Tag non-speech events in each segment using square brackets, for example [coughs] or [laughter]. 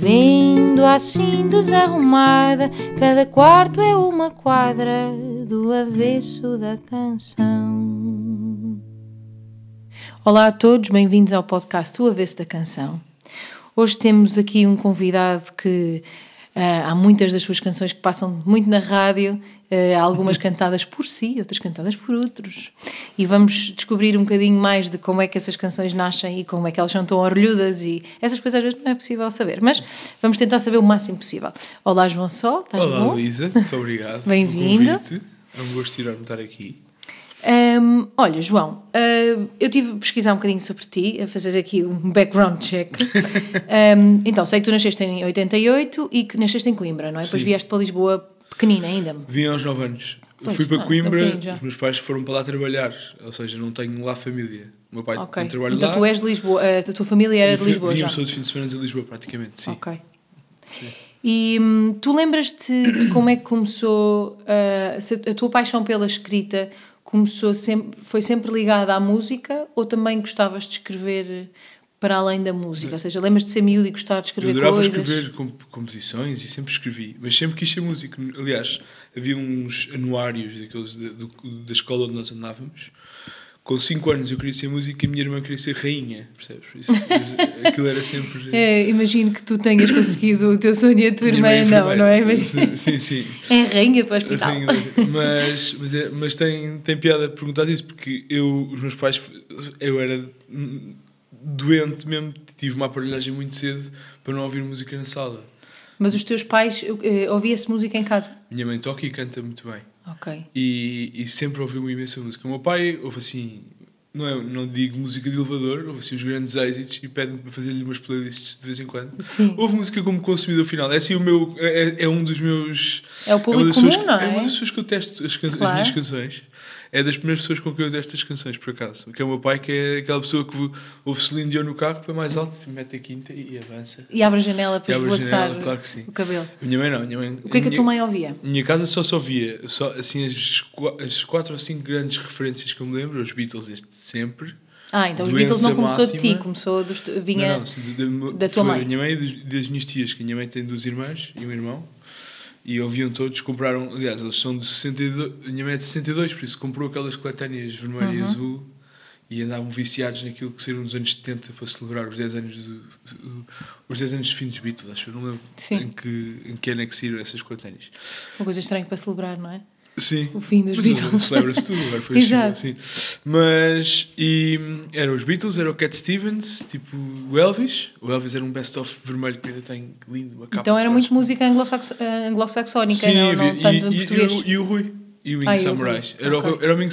Vendo assim desarrumada, cada quarto é uma quadra do avesso da canção. Olá a todos, bem-vindos ao podcast O Avesso da Canção. Hoje temos aqui um convidado que uh, há muitas das suas canções que passam muito na rádio, uh, algumas [laughs] cantadas por si, outras cantadas por outros. E vamos descobrir um bocadinho mais de como é que essas canções nascem e como é que elas são tão orlhudas e essas coisas às vezes não é possível saber, mas vamos tentar saber o máximo possível. Olá João Sol, estás Olá bom? Luísa, muito obrigado. [laughs] Bem-vindo. É um gosto enorme estar aqui. Um, olha, João, uh, eu tive a pesquisar um bocadinho sobre ti, a fazer aqui um background check. [laughs] um, então, sei que tu nasceste em 88 e que nasceste em Coimbra, não é? Depois Sim. vieste para Lisboa pequenina ainda. Vim aos 9 anos. Pois, Fui para ah, Coimbra, bocadinho já. os meus pais foram para lá trabalhar, ou seja, não tenho lá família. O meu pai Ok. não trabalha Então lá. tu és de Lisboa, uh, a tua família era de Lisboa já. Vínhamos todos os fins de semana de Lisboa, praticamente, sim. Ok. E hum, tu lembras-te de como é que começou se a tua paixão pela escrita começou sempre, foi sempre ligada à música ou também gostavas de escrever para além da música? Ou seja, lembras-te de ser miúdo e gostar de Eu escrever adorava coisas? escrever comp- composições e sempre escrevi, mas sempre quis ser músico. Aliás, havia uns anuários daqueles da escola onde nós andávamos. Com 5 anos eu queria ser músico e a minha irmã queria ser rainha, percebes? Isso- aquilo era sempre. [laughs] É, imagino que tu tenhas conseguido o teu sonho e a tua irmã não, não é? Mas, Sim, sim. [laughs] é rainha para o hospital. Rainha Mas, mas, é- mas tem, tem piada perguntar isso porque eu, os meus pais, eu era doente mesmo, tive uma aparelhagem muito cedo para não ouvir música na sala. Mas os teus pais, eh, ouvia-se música em casa? Minha mãe toca e canta muito bem Ok. e, e sempre ouviu uma imensa música. O meu pai ouve assim, não, é, não digo música de elevador, ouve assim os grandes êxitos e pede-me para fazer-lhe umas playlists de vez em quando. Sim. Houve música como consumidor final. É assim o meu. É, é um dos meus. É o público das pessoas comum, que- não é? É uma das pessoas que eu testo as, can- as Claro. minhas canções. É das primeiras pessoas com quem eu testo as canções, por acaso. Que é o meu pai, que é aquela pessoa que ouve Celine Dion no carro, põe mais alto, mete a quinta e avança. E abre a janela para esvoaçar claro o cabelo. A minha mãe não. Minha mãe, O que é que a tua mãe ouvia? minha casa só só via só, assim, as, as quatro ou cinco grandes referências que eu me lembro, os Beatles, este sempre. Ah, então os Beatles não começou de ti, máxima. começou dos, vinha... Não, não, de- da tua mãe. Da minha mãe e das, das minhas tias, que a minha mãe tem duas irmãs e um irmão. E ouviam todos, compraram, aliás, eles são de 62, a minha mãe é de 62, por isso comprou aquelas coletâneas vermelha Uhum. e azul e andavam viciados naquilo que saíram nos anos 70 para celebrar os 10 anos do, do- os 10 anos de fim dos Beatles, acho que eu não lembro Sim. em que, em que ano é que saíram essas coletâneas. Uma coisa estranha para celebrar, não é? Sim. O fim dos Mas Beatles. Celebra-se tudo, agora foi [laughs] Exato. assim. Mas, e eram os Beatles, era o Cat Stevens, tipo o Elvis. O Elvis era um best-of vermelho que ainda tem lindo, uma capa. Então era muito música eh, anglo-saxónica, Sim, não, não havia- tanto e, português. e, o, e o Rui. E o Wing Ah, Era, ok. o, era o Wing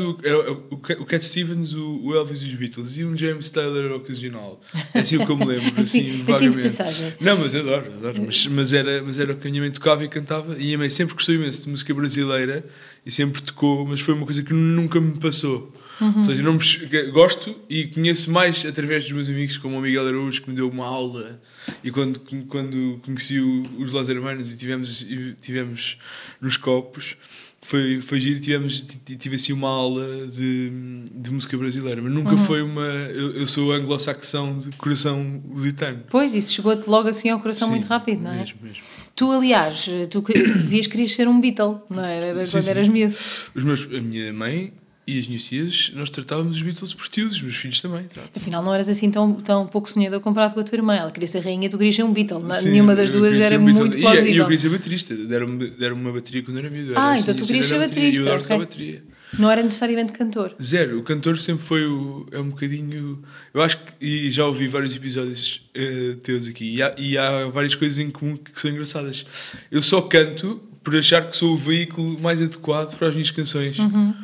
o, era o, o, Ca- o Cat Stevens, o, o Elvis e os Beatles. E um James Taylor ocasional. É assim o que eu me [laughs] lembro. Assim, assim, assim vagamente. passagem. Não, mas adoro, adoro. Mas, mas, era, mas era o que a minha mãe tocava e cantava. E a minha mãe sempre gostou imenso de música brasileira e sempre tocou, mas foi uma coisa que nunca me passou. Ou seja, não me gosto e conheço mais através dos meus amigos, como o Miguel Araújo, que me deu uma aula. E quando, quando conheci o- os Los Hermanos e tivemos, e tivemos nos copos, foi, foi giro. Tivemos, ti- tive assim uma aula de, de música brasileira, mas nunca foi uma. Eu, eu sou anglo-saxão de coração lusitano. Pois, isso chegou-te logo assim ao coração Sim, muito rápido, não é? Mesmo, mesmo. Tu, aliás, tu que- [coughs] dizias que querias ser um Beatle, não é? Era Sim, quando sim. eras miúdo. Os meus, a minha mãe e as minhas tias, nós tratávamos os Beatles por tios, os meus filhos também. Afinal, não eras assim tão, tão pouco sonhador comparado com a tua irmã. Ela queria ser rainha, tu querias ser um Beatle. Sim, Nenhuma das eu duas queria ser era um Beatle. muito E- E plausível. eu queria ser baterista, deram-me deram uma bateria quando era miúdo. Ah, era então assim, tu querias ser baterista, E eu adoro ok. bateria. Não era necessariamente cantor. Zero, o cantor sempre foi o. É um bocadinho. Eu acho que. E já ouvi vários episódios eh, teus aqui. E há, e há várias coisas em comum que são engraçadas. Eu só canto por achar que sou o veículo mais adequado para as minhas canções. Uhum.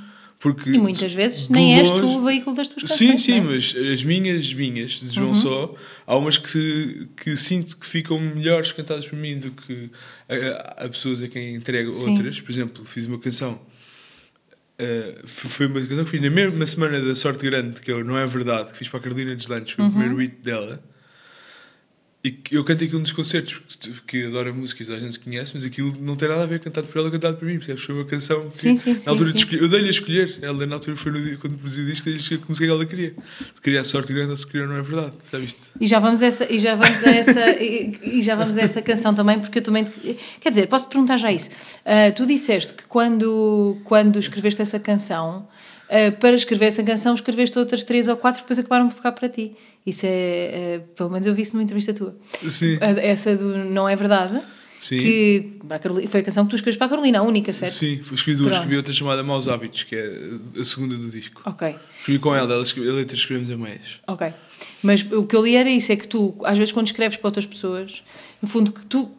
Porque E muitas vezes nem és longe- tu o veículo das tuas canções. Sim, sim, é? mas as minhas, minhas, de João Uhum. Só, há umas que, que sinto que ficam melhores cantadas por mim do que a, a pessoas a quem entrego Sim. outras. Por exemplo, fiz uma canção. F- foi uma canção que fiz na mesma semana da Sorte Grande, que eu Não É Verdade, que fiz para a Carolina Deslandes, foi Uhum. o primeiro hit dela. E que eu canto aquilo nos concertos, porque adoro a música e toda a gente conhece, mas aquilo não tem nada a ver cantado por ela, cantado por mim, percebes? Foi uma canção que, Sim, sim, na sim, altura sim. escolher, eu dei-lhe a escolher, ela na altura foi no dia, quando produziu o disco, dei-lhe a escolher que música que ela queria. Se queria a sorte grande ou se queria não é verdade, sabes? E já vamos a essa, e já vamos a essa, e, e já vamos a essa canção também, porque eu também. Quer dizer, posso te perguntar já isso. Ah, tu disseste que quando, quando escreveste essa canção, ah, para escrever essa canção, escreveste outras três ou quatro, depois acabaram por ficar para ti. Isso é. ah, pelo menos eu vi isso numa entrevista tua. Sim, A- Essa do Não é Verdade. Sim. Que Carolina- foi a canção que tu escreves para a Carolina, a única, certo? sim, foi- escrevi duas, escrevi outra chamada Maus Hábitos, que é a segunda do disco. Ok. Escrevi com ela, ela escreve, a letra escrevemos a meias. Ok. Mas o que eu li era isso: é que tu, às vezes, quando escreves para outras pessoas, no fundo, que tu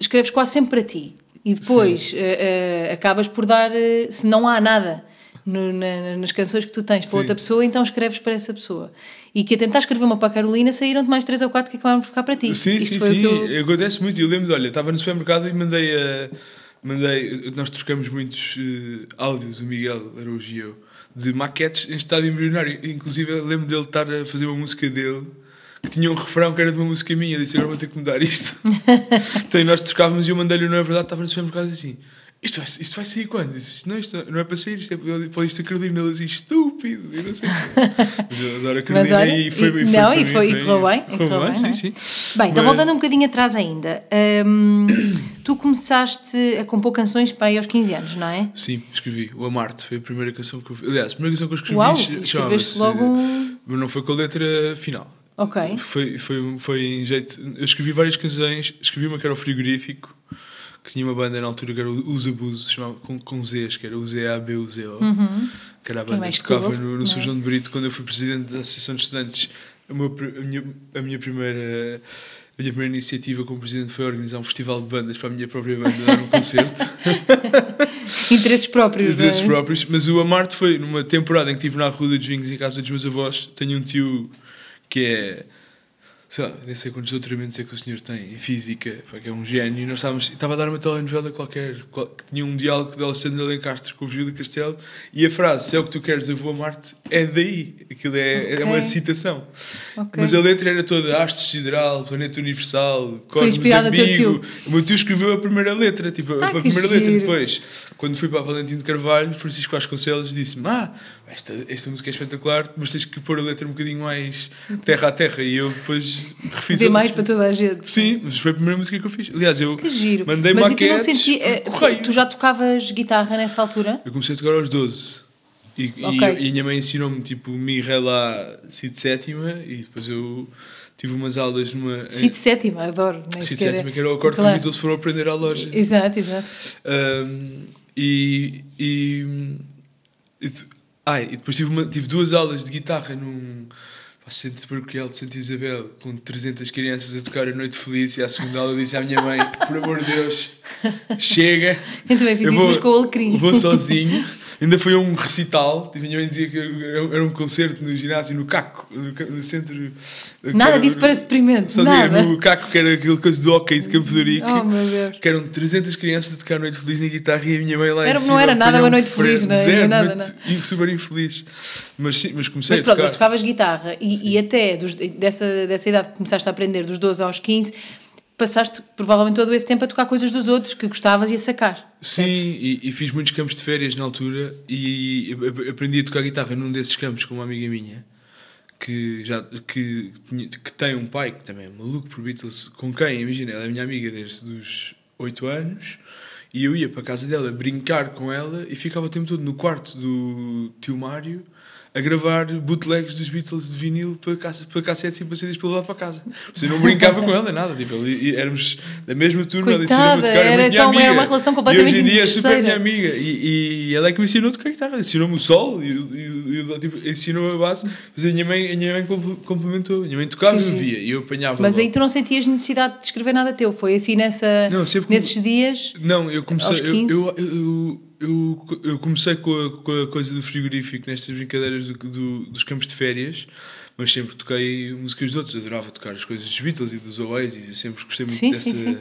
escreves quase sempre para ti e depois eh, eh, acabas por dar. eh, se não há nada no- na- nas canções que tu tens para Sim. outra pessoa, então escreves para essa pessoa. E que a tentar escrever uma para a Carolina saíram-te mais três ou quatro que acabaram por ficar para ti. Sim, Isto sim, sim. eu- Acontece muito. Eu lembro, de, olha, estava no supermercado e mandei a. Mandei, nós trocamos muitos eh, áudios, o Miguel Araújo e eu, de maquetes em estado embrionário. Inclusive, lembro dele estar a fazer uma música dele que tinha um refrão que era de uma música minha. Eu disse: Agora vou ter que mudar isto. [laughs] então, nós trocávamos e eu mandei-lhe, não é verdade, estava no supermercado e disse assim. Isto vai, isto vai sair quando? Disse, não, isto não é para sair, isto é para, isto a Carolina. Ele disse, estúpido, eu não sei. Mas eu adoro a Carolina olha, e foi, e- foi não, e mim, foi- e correu bem, correu bem, sim, sim. Bem, então Mas- voltando um bocadinho atrás ainda, hum, tu começaste a compor canções para aí aos 15 anos, não é? Sim, escrevi. O Amarte foi a primeira canção que eu. Aliás, a primeira canção que eu escrevi Uau, escreveste logo Mas não foi com a letra final. Ok. Foi, foi, foi em jeito. Eu escrevi várias canções. Escrevi uma que era o Frigorífico, que tinha uma banda na altura que era o Os Abusos, chamava, com, com Zs, que era o Z-A-B-U-Z-O. Que era a Que é banda mais que tocava cool, no, no é? São João de Brito quando eu fui presidente da Associação de Estudantes. A, meu a minha, a minha primeira. A minha primeira iniciativa como presidente foi organizar um festival de bandas para a minha própria banda dar um concerto. [laughs] Interesses próprios. interesses é? próprios, mas o Amarte foi numa temporada em que estive na Rua de Vinhos em casa dos meus avós. Tenho um tio que é, sei lá, nem sei quantos doutoramentos é que o senhor tem em física, que é um gênio. E nós estávamos, estava a dar uma telenovela qualquer qual- que tinha um diálogo de Alessandro Alencastre com o Virgílio Castelo e a frase, se é o que tu queres, eu vou a Marte, é daí. Aquilo é, Ok. é uma citação. Ok. Mas a letra era toda haste sideral, planeta universal, cosmos teu tio. O meu tio escreveu a primeira letra, tipo, a Ah, que primeira letra giro. depois. Quando fui para a Valentim de Carvalho, Francisco Vasconcelos disse-me: Ah, esta, esta música é espetacular, mas tens que pôr a letra um bocadinho mais terra a terra. E eu depois refiz a mais letra. para toda a gente. Sim, mas foi a primeira música que eu fiz. Aliás, eu Que giro. mandei Mas tu não senti, correio. Tu já tocavas guitarra nessa altura? Eu comecei a tocar aos 12. E, e- Ok. e a minha mãe ensinou-me tipo Mi, Ré, Lá, Si de sétima. E depois eu tive umas aulas numa. Si de sétima, adoro. Si de é- sétima, que era o acorde que Claro. os Beatles foram aprender à loja. Exato, exato. Um, e, e, e de- ai, e depois tive, uma- tive duas aulas de guitarra num centro paroquial de Santa Isabel com 300 crianças a tocar a Noite Feliz e à segunda aula disse à minha mãe por amor de Deus chega [laughs] Eu também fiz eu isso, vou, mas com o alecrim. vou sozinho [laughs] ainda foi a um recital tipo, a minha mãe dizia que era era um concerto no ginásio no Caco no, centro Nada disso parece deprimente. Nada. no Caco que era aquele coisa do hockey de Campo de Ourique Oh, meu Deus. que eram 300 crianças a tocar Noite Feliz na guitarra e a minha mãe lá Era- em não cima era nada uma um noite feliz, não? Zero, Nada, muito- e super infeliz. Mas, sim, mas comecei Mas a pronto, tocar. mas tocavas guitarra e, e até dos- dessa, dessa idade que começaste a aprender, dos 12 aos 15, passaste provavelmente todo esse tempo a tocar coisas dos outros que gostavas e a sacar. Sim, e, e fiz muitos campos de férias na altura e ap- aprendi a tocar guitarra num desses campos com uma amiga minha que, já, que, que tem um pai que também é maluco por Beatles, com quem, imagina, ela é minha amiga desde os 8 anos e eu ia para a casa dela brincar com ela e ficava o tempo todo no quarto do tio Mário a gravar bootlegs dos Beatles de vinil para, caça, para cassetes e para CDs para levar para casa. Você não brincava com ela, nada. Tipo, e- e éramos da mesma turma, ela ensinou-me a tocar. era só uma- era uma relação completamente E hoje em dia é super minha amiga. E, e ela é que me ensinou a tocar guitarra. Ensinou-me o sol e, e- e- tipo, ensinou a base. Mas a minha mãe, a minha mãe compl- complementou. A minha mãe tocava e eu via. E eu apanhava. Mas logo. aí tu não sentias necessidade de escrever nada teu, foi assim nessa, Não, nesses dias. Não, eu comecei. Eu, 15? eu, eu, eu, eu comecei com a, com a coisa do frigorífico nestas brincadeiras do, do- dos campos de férias, mas sempre toquei músicas de outros. Adorava tocar as coisas dos Beatles e dos Oasis. Eu sempre gostei muito Sim, dessa, sim, sim.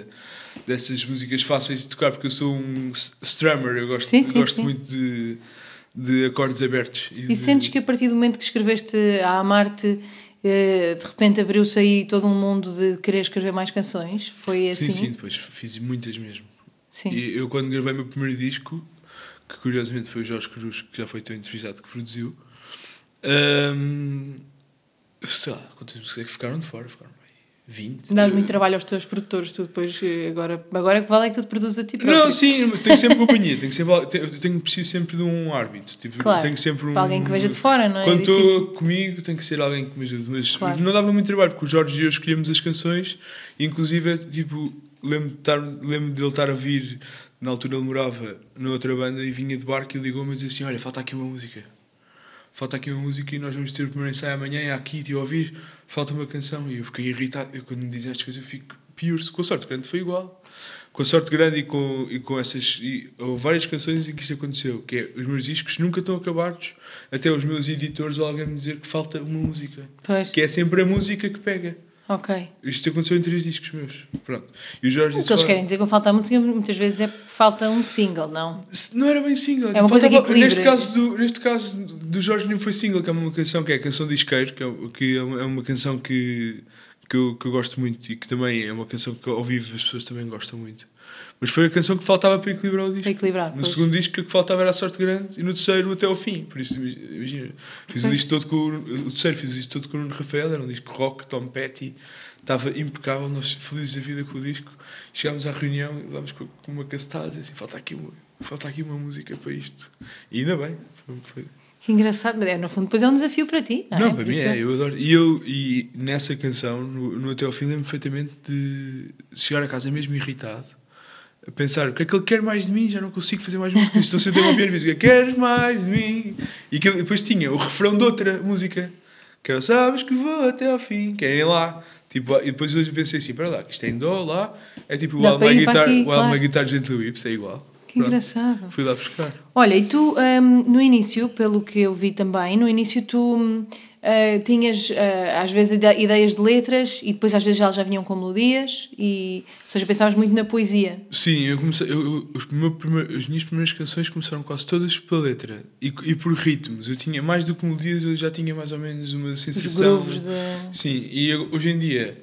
dessas músicas fáceis de tocar, porque eu sou um strummer. Eu gosto, gosto muito de, de acordes abertos. E de- sentes que a partir do momento que escreveste a Amarte, eh, de repente abriu-se aí todo um mundo de querer escrever mais canções? Foi assim? Sim, sim, depois fiz muitas mesmo. Sim. E eu, quando gravei o meu primeiro disco, que curiosamente foi o Jorge Cruz, que já foi teu entrevistado, que produziu, hum, sei lá, quantas músicas é que ficaram de fora? Ficaram bem 20. Dás muito trabalho aos teus produtores, tu depois, eh, agora, agora que vale é que tu te produzes a ti próprio. Não, sim, tenho sempre companhia, [laughs] tenho sempre, tenho, tenho preciso sempre de um árbitro. Tipo, Claro, tenho sempre um, alguém que veja de fora, não é? Quando É estou comigo, tem que ser alguém que me ajude. Mas Claro. não dava muito trabalho, porque o Jorge e eu escolhemos as canções, inclusive, tipo, lembro de, estar, lembro de ele estar a vir, na altura ele morava na outra banda, e vinha de barco e ligou-me e dizia assim: Olha, falta aqui uma música. Falta aqui uma música e nós vamos ter o primeiro ensaio amanhã, é aqui, te ouvir, falta uma canção. E eu fiquei irritado. Eu, quando me dizem estas coisas, eu fico pior. Com a sorte grande foi igual. Com a sorte grande e com, e com essas. E, houve várias canções em que isto aconteceu, que é os meus discos nunca estão acabados, até os meus editores ou alguém me dizer que falta uma música. Pois, Que é sempre a música que pega. Ok. Isto aconteceu em três discos meus. Pronto. E o Jorge O disse: que eles "Olha, querem dizer com falta a música muitas vezes é falta um single, não? Não era bem single. É uma coisa que equilibra. neste caso do Neste caso do Jorge não foi single, que é uma canção que é a canção de Isqueiro, que é, que é uma, é uma canção que, que, eu, que eu gosto muito e que também é uma canção que ao vivo as pessoas também gostam muito. Mas foi a canção que faltava para equilibrar o disco. Para equilibrar. No pois. segundo disco o que faltava era a sorte grande e no terceiro até ao fim. Por isso, imagina, fiz o disco todo com o, o terceiro fiz o disco todo com o Nuno Rafael, era um disco rock, Tom Petty, estava impecável, nós felizes da vida com o disco. Chegámos à reunião e levámos com com uma cacetada e disse assim, falta aqui, uma, falta aqui uma música para isto. E ainda bem. Foi, foi. Que engraçado, mas é, no fundo depois é um desafio para ti, não, Não, é? para Por mim isso é, eu adoro. E, eu, e nessa canção, no, no Até ao Fim, lembro perfeitamente de chegar a casa mesmo irritado, a pensar o que é que ele quer mais de mim, já não consigo fazer mais músicas. Estou sempre a ouvir música, queres mais de mim? E aquilo- depois tinha o refrão de outra música, que era Sabes que vou até ao fim, querem lá. Tipo, e depois hoje eu pensei assim, para lá, que isto é em Dó, lá, é tipo o Dá Alma para para Guitar, aqui, o Alma claro. Guitar Gentle Whips, é igual. Que Pronto. engraçado. Fui lá buscar. Olha, e tu, hum, no início, pelo que eu vi também, no início tu ah, tinhas ah, às vezes ide- ideias de letras e depois às vezes elas já vinham com melodias, e, ou seja, pensavas muito na poesia. Sim, eu comecei, eu, eu- os primeiro- as minhas primeiras canções começaram quase todas pela letra e, e por ritmos. Eu tinha mais do que melodias, eu já tinha mais ou menos uma Os sensação. grooves de. Sim, e eu- hoje em dia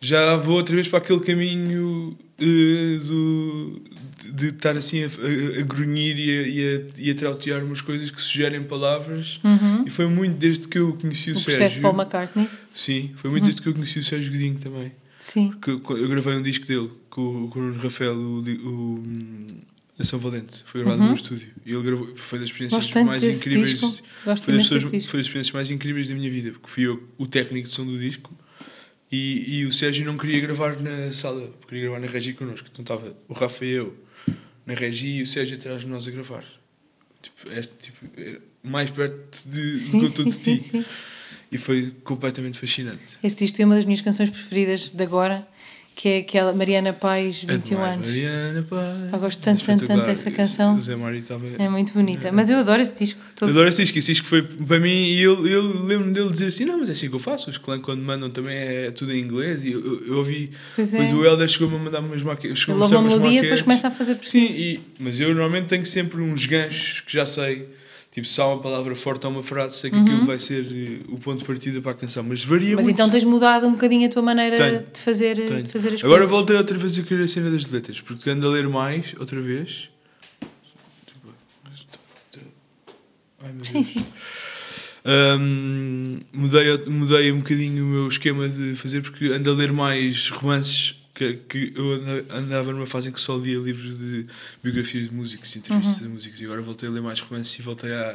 já vou outra vez para aquele caminho eh, do, de, estar assim a, a, a grunhir e a, e, a, e trautear umas coisas que sugerem palavras. Uhum. E foi muito desde que eu conheci o, O Sérgio. Paul McCartney. Sim, foi muito desde que eu conheci o Sérgio Godinho também. Sim. Que eu, gravei um disco dele com, com o Rafael, o, o, hum, a São Valente. Foi gravado no meu estúdio. E ele gravou, foi das experiências Gosto tanto mais incríveis. Foi das, pessoas- foi das experiências mais incríveis da minha vida, porque fui eu o técnico de som do disco e, e o Sérgio não queria gravar na sala, queria gravar na Regi connosco. Então estava o Rafa e eu na Regi e o Sérgio atrás de nós a gravar. Tipo, este, tipo, era mais perto de, do que Sim, sim, de sim, ti. sim. E foi completamente fascinante. Esse disco é uma das minhas canções preferidas de agora, que é aquela Mariana Paz, 21 Admiro anos. Mariana Paz. Pá, gosto tanto, tanto, tanto dessa canção. O Zé Mário estava. É muito bonita. Mas eu adoro esse disco. Todo. Adoro este disco, esse disco foi para mim e eu, eu lembro-me dele dizer assim: não, mas é assim que eu faço. Os clãs, quando mandam, também é tudo em inglês. E eu, eu, eu ouvi. Pois é. Depois o Helder chegou-me a mandar umas maquetes. Ele uma melodia e depois começa a fazer por si. Sim, e, mas eu normalmente tenho sempre uns ganchos que já sei. Tipo, se há uma palavra forte ou uma frase, sei que aquilo vai ser eh, o ponto de partida para a canção. Mas varia Uhum. Mas muito. então tens mudado um bocadinho a tua maneira Tenho. de, fazer, Tenho. de fazer as Agora coisas. voltei outra vez a querer a cena das letras, porque ando a ler mais, outra vez. Ai, Sim, sim. Hum, mudei, mudei um bocadinho o meu esquema de fazer, porque ando a ler mais romances. Que, que eu anda- andava numa fase em que só lia livros de biografias de músicos, entrevistas Uhum. de músicos, e agora voltei a ler mais romances e voltei à,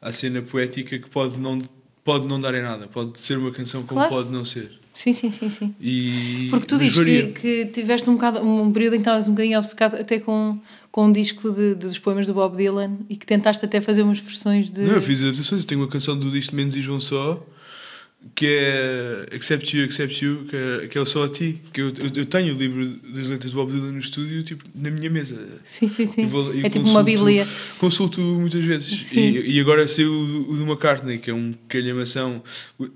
à cena poética que pode não, pode não dar em nada, pode ser uma canção como Claro. pode não ser. Sim, sim, sim, sim. E, Porque tu dizes que, que tiveste um, bocado, um período em que estavas um bocadinho obcecado até com, com um disco de, de- dos poemas do Bob Dylan e que tentaste até fazer umas versões de. Não, eu fiz adaptações. Eu tenho uma canção do disco Menos e João Só que é Accept You, Accept You, que é, que é o Só a Ti. Que eu, eu, eu tenho o livro das letras do Bob Dylan no estúdio, tipo, na minha mesa. Sim, sim, sim. Vou- é tipo uma consulto- bíblia. Consulto muitas vezes. E, e agora saiu o o do McCartney, que é um calhamação.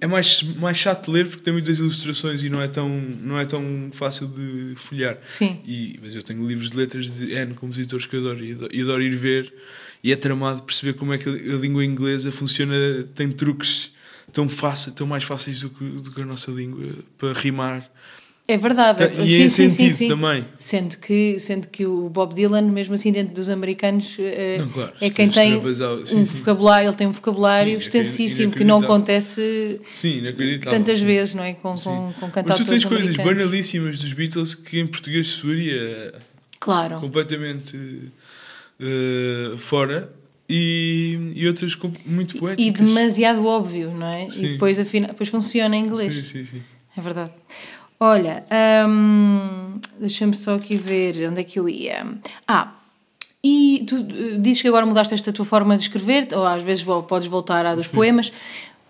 É mais, mais chato de ler porque tem muitas ilustrações e não é tão, não é tão fácil de folhear. Sim. E, mas eu tenho livros de letras de N compositores que adoro e adoro, e adoro ir ver. E é tramado perceber como é que a língua inglesa funciona, tem truques tão, fácil, tão mais fáceis do que, do que a nossa língua para rimar. É verdade. E sim, em sim, sentido sim. também. Sendo que, sendo que o Bob Dylan, mesmo assim dentro dos americanos, eh, Não, claro, é quem tem sim, um vocabulário, ele tem um vocabulário Sim, é extensíssimo que não acontece tantas vezes, não é? Com, com, com Mas tu tens coisas banalíssimas dos Beatles que em português soaria Claro. completamente eh, fora e, e outras muito poéticas. E demasiado óbvio, não é? Sim. E depois, afinal, depois funciona em inglês. Sim, sim, sim. É verdade. Olha, hum, deixa-me só aqui ver onde é que eu ia. Ah, e tu eh, dizes que agora mudaste esta tua forma de escrever, ou às vezes podes voltar à dos poemas,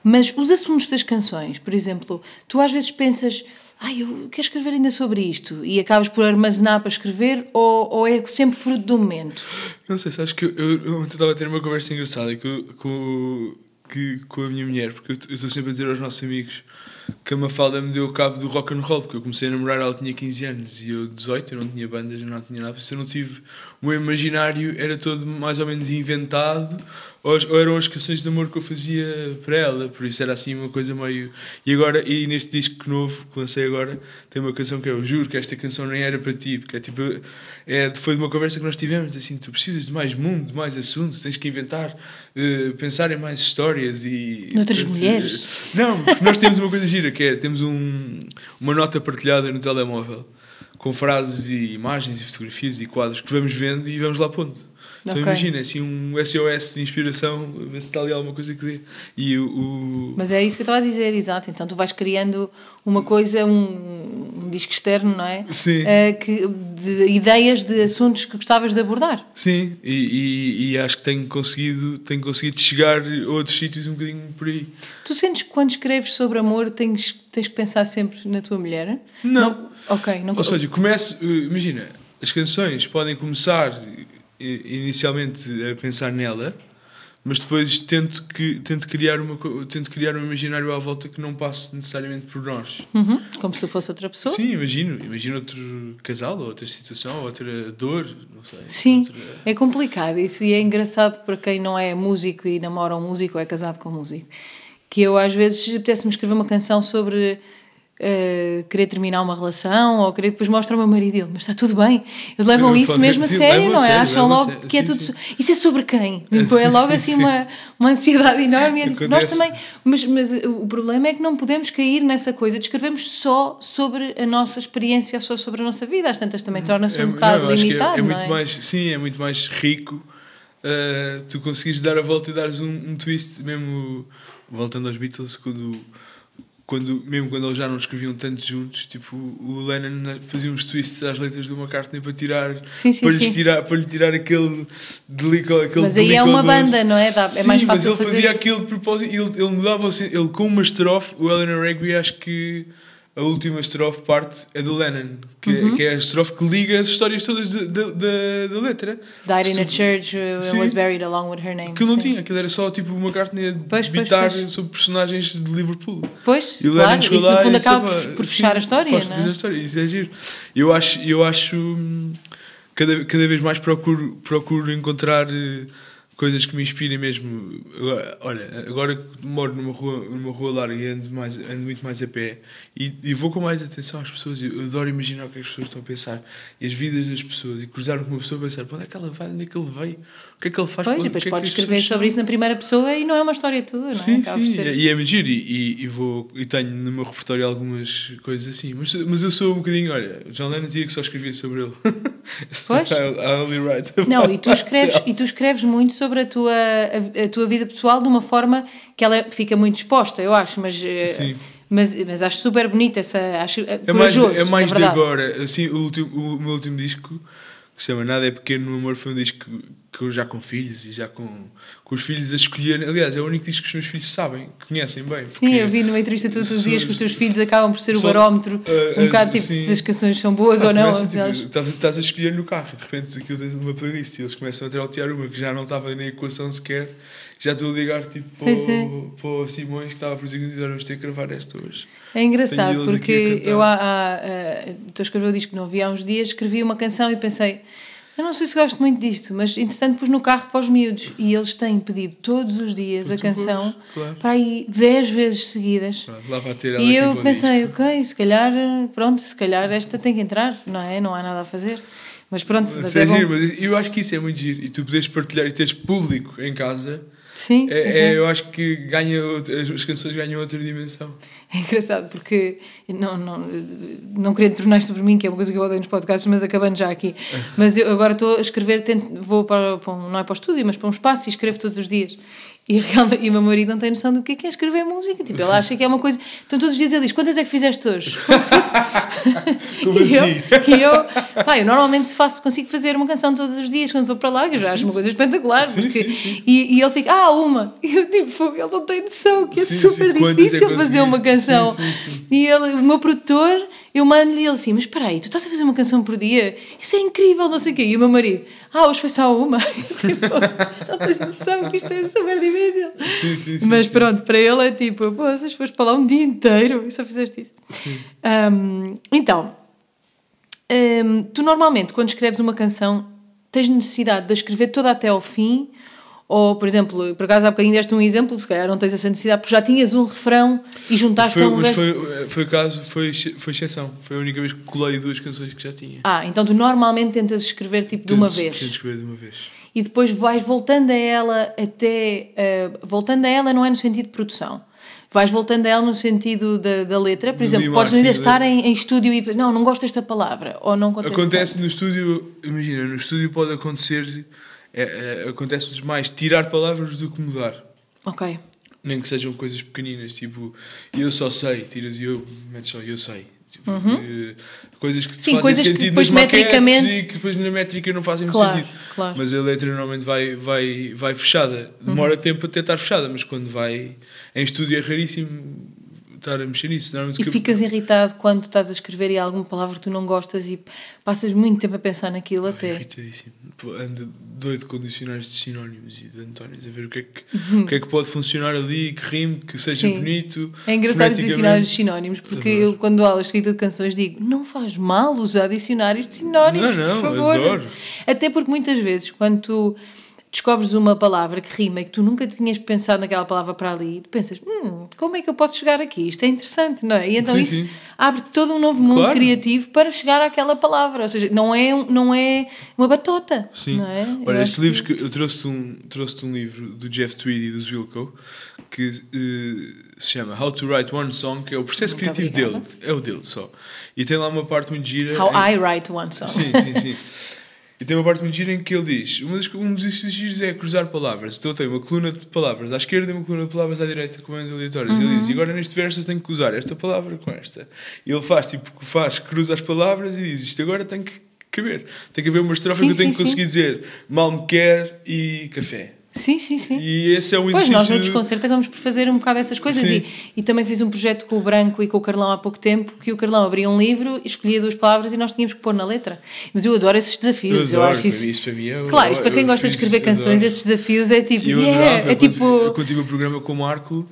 mas os assuntos das canções, por exemplo, tu às vezes pensas, ai, eu quero escrever ainda sobre isto, e acabas por armazenar para escrever, ou, ou é sempre fruto do momento? Não sei, sabes que eu, eu, ontem estava a ter uma conversa engraçada com, com, que, com a minha mulher, porque eu estou sempre a dizer aos nossos amigos que a Mafalda me deu cabo do rock and roll, porque eu comecei a namorar, ela tinha 15 anos e eu 18, eu não tinha bandas, eu não tinha nada, isso eu não tive. O meu imaginário era todo mais ou menos inventado, ou, ou eram as canções de amor que eu fazia para ela, por isso era assim uma coisa meio. E agora, e neste disco novo que lancei agora, tem uma canção que é Eu Juro que esta canção nem era para ti, porque é tipo. É, foi de uma conversa que nós tivemos, assim, tu precisas de mais mundo, de mais assunto, tens que inventar, eh, pensar em mais histórias e. Noutras mulheres. Não, porque nós temos uma coisa gira, que é, temos um, uma nota partilhada no telemóvel, com frases e imagens e fotografias e quadros que vamos vendo e vamos lá pondo. Então Ok. imagina, assim, um SOS de inspiração, a ver se está ali alguma coisa que dê. E o... Mas é isso que eu estava a dizer, exato. Então tu vais criando uma coisa, um, um disco externo, não é? Sim. Eh, que, de ideias de assuntos que gostavas de abordar. Sim, e, e, e acho que tenho conseguido, tenho conseguido chegar a outros sítios um bocadinho por aí. Tu sentes que quando escreves sobre amor tens, tens que pensar sempre na tua mulher? Não. ok, não Ou seja, começo, eh, imagina, as canções podem começar inicialmente a pensar nela, mas depois tento, que, tento, criar uma, tento criar um imaginário à volta que não passe necessariamente por nós. Uhum, como se fosse outra pessoa? Sim, imagino. Imagino outro casal, ou outra situação, ou outra dor, não sei. Sim, outra- é complicado isso e é engraçado para quem não é músico e namora um músico ou é casado com um músico. Que eu às vezes apetece-me escrever uma canção sobre eh, querer terminar uma relação ou querer depois mostra ao meu marido ele, mas está tudo bem. Eles levam isso mesmo a sim, sério, não é? sério, Acham logo sério. que é Sim, tudo. sim. so- Isso é sobre quem? [laughs] Tipo, é logo Sim, assim sim. uma, uma ansiedade enorme. É tipo, nós também. Mas, mas o problema é que não podemos cair nessa coisa de escrevermos só sobre a nossa experiência, só sobre a nossa vida. Às tantas também torna-se um É- bocado não, é- limitado. é, não muito mais sim é muito mais rico uh, tu conseguires dar a volta e dares um, um twist mesmo voltando aos Beatles quando quando mesmo quando eles já não escreviam tanto juntos tipo o Lennon fazia uns twists às letras do McCartney para tirar Sim, sim, para, lhes tirar para lhe tirar aquele delico, aquele Mas aí é uma doce. banda, não é? Dá- é Sim, mais mas fácil ele fazer fazia isso. aquilo de propósito ele, ele mudava assim, ele com uma estrofe o Eleanor Rigby acho que a última estrofe parte é do Lennon que, Uhum. é, que é a estrofe que liga as histórias todas da, letra Died in a church uh, and Sim. was buried along with her name. aquilo não Sim. tinha, aquilo era só tipo uma McCartney a Pois, pois, debitar pois. sobre personagens de Liverpool Pois, e o claro, Lennon isso no fundo acaba por, "Pá, por sim, fechar a história, faz- não fez a é? história, isso é giro eu acho, eu acho hum, cada, cada vez mais procuro, procuro encontrar eh, coisas que me inspirem mesmo. Olha, agora que moro numa rua, numa rua larga e ando, mais, ando muito mais a pé e, e vou com mais atenção às pessoas eu adoro imaginar o que as pessoas estão a pensar e as vidas das pessoas e cruzar-me com uma pessoa e pensar para onde é que ela vai, onde é que ele veio? O que é que ele faz? Pois, para- e depois que é podes as escrever sobre isso na primeira pessoa e não é uma história tua, não é? Sim, Acaba sim, ser- e é mentira e, e, e vou e tenho no meu repertório algumas coisas assim, mas, mas eu sou um bocadinho, olha, John Lennon dizia que só escrevia sobre ele. [laughs] Pois. I, I only write Não, e tu, escreves, e tu escreves muito sobre a tua, a, a tua vida pessoal de uma forma que ela fica muito exposta, eu acho, mas, eh, Sim. mas, mas acho super bonita essa. Acho, É mais, corajoso, é mais de verdade. agora. Assim, o, último, o meu último disco, que se chama Nada é Pequeno no Amor, foi um disco que já com filhos e já com, com os filhos a escolher. Aliás, é o único disco que os meus filhos sabem, que conhecem bem. Sim, eu vi numa entrevista todos os dias que os teus filhos acabam por ser o barómetro, uh, um bocado tipo sim. se as canções são boas ah, ou não. tipo, estás, a escolher no carro e de repente aquilo tens numa playlist e eles começam a trautear uma que já não estava na equação sequer. Já estou a ligar tipo para, o Simões que estava por exemplo dizer: vamos ter que gravar esta hoje. É engraçado porque eu há, há, há, estou a escrever o disco que não vi há uns dias, escrevi uma canção e pensei eu não sei se gosto muito disto, mas entretanto pus no carro para os miúdos e eles têm pedido todos os dias a canção claro. para aí 10 vezes seguidas. lá vai ter ela e eu pensei, ok, se calhar, pronto, se calhar esta tem que entrar, não é? Não há nada a fazer. Mas pronto, mas é, é giro, mas eu acho que isso é muito giro. E tu podes partilhar e teres público em casa Sim, é, é, eu acho que ganha, as canções ganham outra dimensão. É engraçado porque não, não, não queria tornar sobre mim, que é uma coisa que eu odeio nos podcasts, mas acabando já aqui. [laughs] Mas eu agora estou a escrever, tento, vou para, para um, não é para o estúdio, mas para um espaço e escrevo todos os dias. E, realmente, e o meu marido não tem noção do que é, que é escrever música. Tipo, ele acha que é uma coisa. Então, todos os dias ele diz: Quantas é que fizeste hoje? Como se fosse. [laughs] Como e assim? Eu, e eu, pá, eu normalmente faço, consigo fazer uma canção todos os dias quando vou para lá, que eu já sim, acho uma coisa espetacular. Sim, porque, sim, sim. E, e ele fica: Ah, uma. [laughs] E eu, tipo, ele não tem noção que é super é difícil é fazer uma canção. E ele, o meu produtor eu mando-lhe ele assim, mas espera aí, tu estás a fazer uma canção por dia? Isso é incrível, não sei o quê. E o meu marido, ah, hoje foi só uma. [laughs] tipo, não tens noção que isto é super difícil. Sim, sim, sim, mas pronto, para ele é tipo, pô, se foste para lá um dia inteiro e só fizeste isso. Sim. Um, então, um, tu normalmente, quando escreves uma canção, tens necessidade de escrever toda até ao fim ou, por exemplo, por acaso há bocadinho deste um exemplo, se calhar não tens essa necessidade, porque já tinhas um refrão e juntaste foi, a um mas foi, foi o caso, foi, foi exceção. Foi a única vez que colei duas canções que já tinha. Ah, então tu normalmente tentas escrever tipo de uma vez. Tento escrever de uma vez. E depois vais voltando a ela até. Uh, voltando a ela não é no sentido de produção. Vais voltando a ela no sentido da, da letra. Por Do exemplo, podes ainda estar em, em, estúdio e. Não, não gosto desta palavra. Ou não acontece. Acontece no estúdio, imagina, no estúdio pode acontecer é, é, acontece mais tirar palavras do que mudar. Ok. Nem que sejam coisas pequeninas, tipo, eu só sei, tiras e eu, metes só eu sei. Tipo, uhum. Eh, coisas que Sim, fazem coisas sentido que depois metricamente e que depois na métrica não fazem claro, sentido. Claro. Mas a letra normalmente vai, vai, vai fechada. Demora uhum. tempo até estar fechada, mas quando vai em estúdio é raríssimo estar a mexer nisso. E ficas irritado quando estás a escrever e há alguma palavra que tu não gostas e passas muito tempo a pensar naquilo Ai, até. Irritadíssimo. Ando doido com dicionários de sinónimos e de Antónios, a ver o que, é que, uhum. o que é que pode funcionar ali, que rime, que seja Sim. bonito. É engraçado os dicionários de sinónimos, porque adoro. eu, quando aula escrita de canções, digo: não faz mal usar dicionários de sinónimos, não, não, por favor. Adoro. Até porque muitas vezes, quando tu descobres uma palavra que rima e que tu nunca tinhas pensado naquela palavra para ali, tu pensas, hum, como é que eu posso chegar aqui? Isto é interessante, não é? E então sim, isso sim. abre todo um novo mundo claro. criativo para chegar àquela palavra. Ou seja, não é, não é uma batota. Sim. Não é? Olha, este livro que... que eu trouxe um, trouxe um livro do Jeff Tweedy e do Zwilko que uh, se chama How to Write One Song, que é o processo muito criativo obrigada. dele. É o dele só. E tem lá uma parte muito gira. How em... I Write One Song. Sim, sim, sim. [laughs] E tem uma parte muito gira em que ele diz: das, um dos exercícios é cruzar palavras. Então eu tenho uma coluna de palavras à esquerda e uma coluna de palavras à direita, comando aleatórios. Uhum. Ele diz: e agora neste verso eu tenho que usar esta palavra com esta. E ele faz, tipo, faz, cruza as palavras e diz: isto agora tem que caber. Tem que haver uma estrofe sim, que eu tenho sim, que conseguir sim. dizer mal me quer e café. Sim, sim, sim. E esse é um exercício... Pois, nós no desconcerto acabamos por fazer um bocado essas coisas e, e também fiz um projeto com o Branco e com o Carlão há pouco tempo que o Carlão abria um livro, escolhia duas palavras e nós tínhamos que pôr na letra. Mas eu adoro esses desafios. Eu, adoro, eu acho isso... isso para mim é, claro, isto para quem gosta de escrever canções, adoro. estes desafios é tipo... Eu yeah, adorava, é eu tipo... Eu contigo o programa com o Marco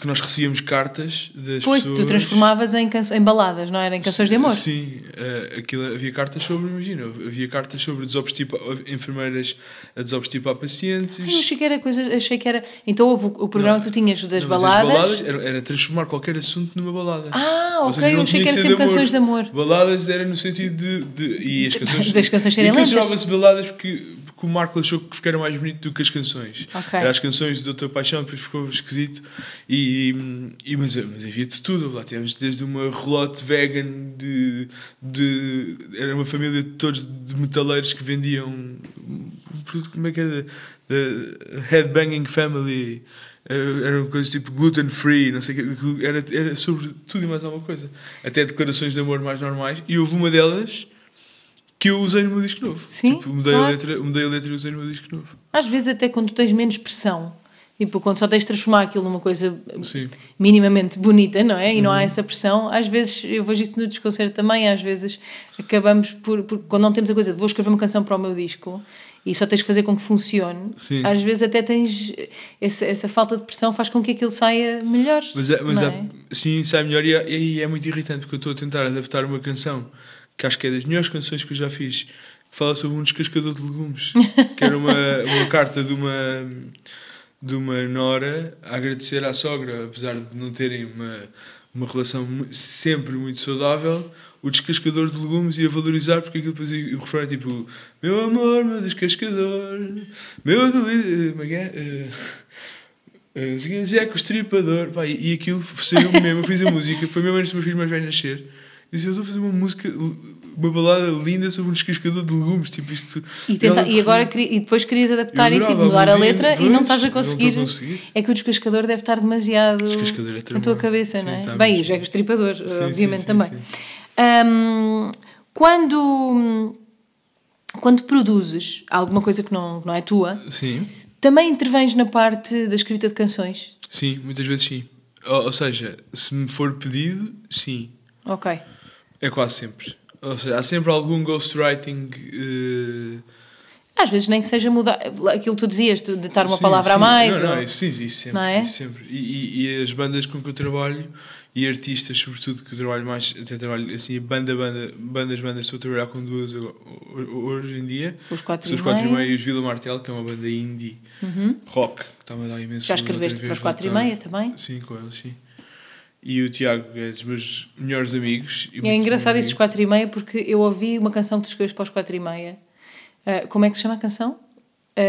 que nós recebíamos cartas das pois, pessoas. tu transformavas em, canso... em baladas, não era? Em canções de amor. Sim, uh, aquilo, havia cartas sobre, imagina, havia cartas sobre desobstipar, enfermeiras a desobstipar pacientes. Ai, eu achei que era coisa, achei que era. Então houve o programa não, que tu tinhas das não, baladas. As baladas era, era, transformar qualquer assunto numa balada. Ah, ok, seja, eu achei que era sempre de canções de amor. Baladas era no sentido de. de e as canções. [laughs] das canções serem lentas. chamava-se baladas porque que o Marco achou que ficaram mais bonito do que as canções. Okay. Era as canções de Doutor Paixão, depois ficou esquisito. E, e, mas, mas havia de tudo. Lá tivemos desde uma relote vegan de, de. Era uma família de todos de metaleiros que vendiam. Um produto, como é que era? The Headbanging Family. Eram coisas tipo gluten free, não sei o que. Era, era sobre tudo e mais alguma coisa. Até declarações de amor mais normais. E houve uma delas que eu usei no meu disco novo. Sim, Tipo, mudei, claro. a letra, mudei a letra e usei no meu disco novo. Às vezes, até quando tens menos pressão, tipo, quando só tens de transformar aquilo numa coisa Sim. minimamente bonita, não é? E Uhum. não há essa pressão. Às vezes, eu vejo isso no desconcerto também, às vezes acabamos por, por- Quando não temos a coisa de vou escrever uma canção para o meu disco e só tens que fazer com que funcione, Sim. às vezes até tens. Essa, essa falta de pressão faz com que aquilo saia melhor. Mas, é, mas não é- é? sim, sai melhor e é, e é muito irritante porque eu estou a tentar adaptar uma canção que acho que é das melhores canções que eu já fiz, que fala sobre um descascador de legumes, que era uma, uma carta de uma, de uma nora a agradecer à sogra, apesar de não terem uma, uma relação sempre muito saudável, o descascador de legumes e a valorizar, porque aquilo depois o refrão é tipo Meu amor, meu descascador, meu delírio. Como é que é? Eh, eh, com o estripador. Pá, e, e aquilo saiu mesmo. Eu fiz a música, foi mesmo antes do meu filho mais velho nascer. E disse: Eu estou a fazer uma música, uma balada linda sobre um descascador de legumes. Tipo, isto. E, tenta- e agora e depois querias adaptar isso e mudar a um letra e pois, não estás a conseguir. É que o descascador deve estar demasiado é na tua cabeça, Sim, não é? está Bem, e o. Jack Estripador, Sim, obviamente sim, também. Hum, quando, quando produzes alguma coisa que não, que não é tua, também intervens na parte da escrita de canções? sim, muitas vezes sim. Ou, ou seja, se me for pedido, sim. Ok. É quase sempre. Ou seja, há sempre algum ghostwriting. eh, Às vezes nem que seja mudar aquilo que tu dizias, de estar uma Sim, palavra a sim. mais. Não, não, ou- isso, sim, isso sempre. Não é? isso sempre. E, e- e as bandas com que eu trabalho e artistas, sobretudo, que eu trabalho mais, até trabalho assim, banda, banda, bandas, bandas, estou a trabalhar com duas hoje em dia. Os quatro São e os 4 e meia. Uhum. e os Vila Martel, que é uma banda indie rock, que está-me a dar imenso Já escreveste para os quatro e meia também? Sim, com eles, sim. E o Tiago é dos meus melhores amigos. É engraçado esses amigo. quatro e meia porque eu ouvi uma canção que tu escreves para os quatro e meia. Ah, como é que se chama a canção? Ah,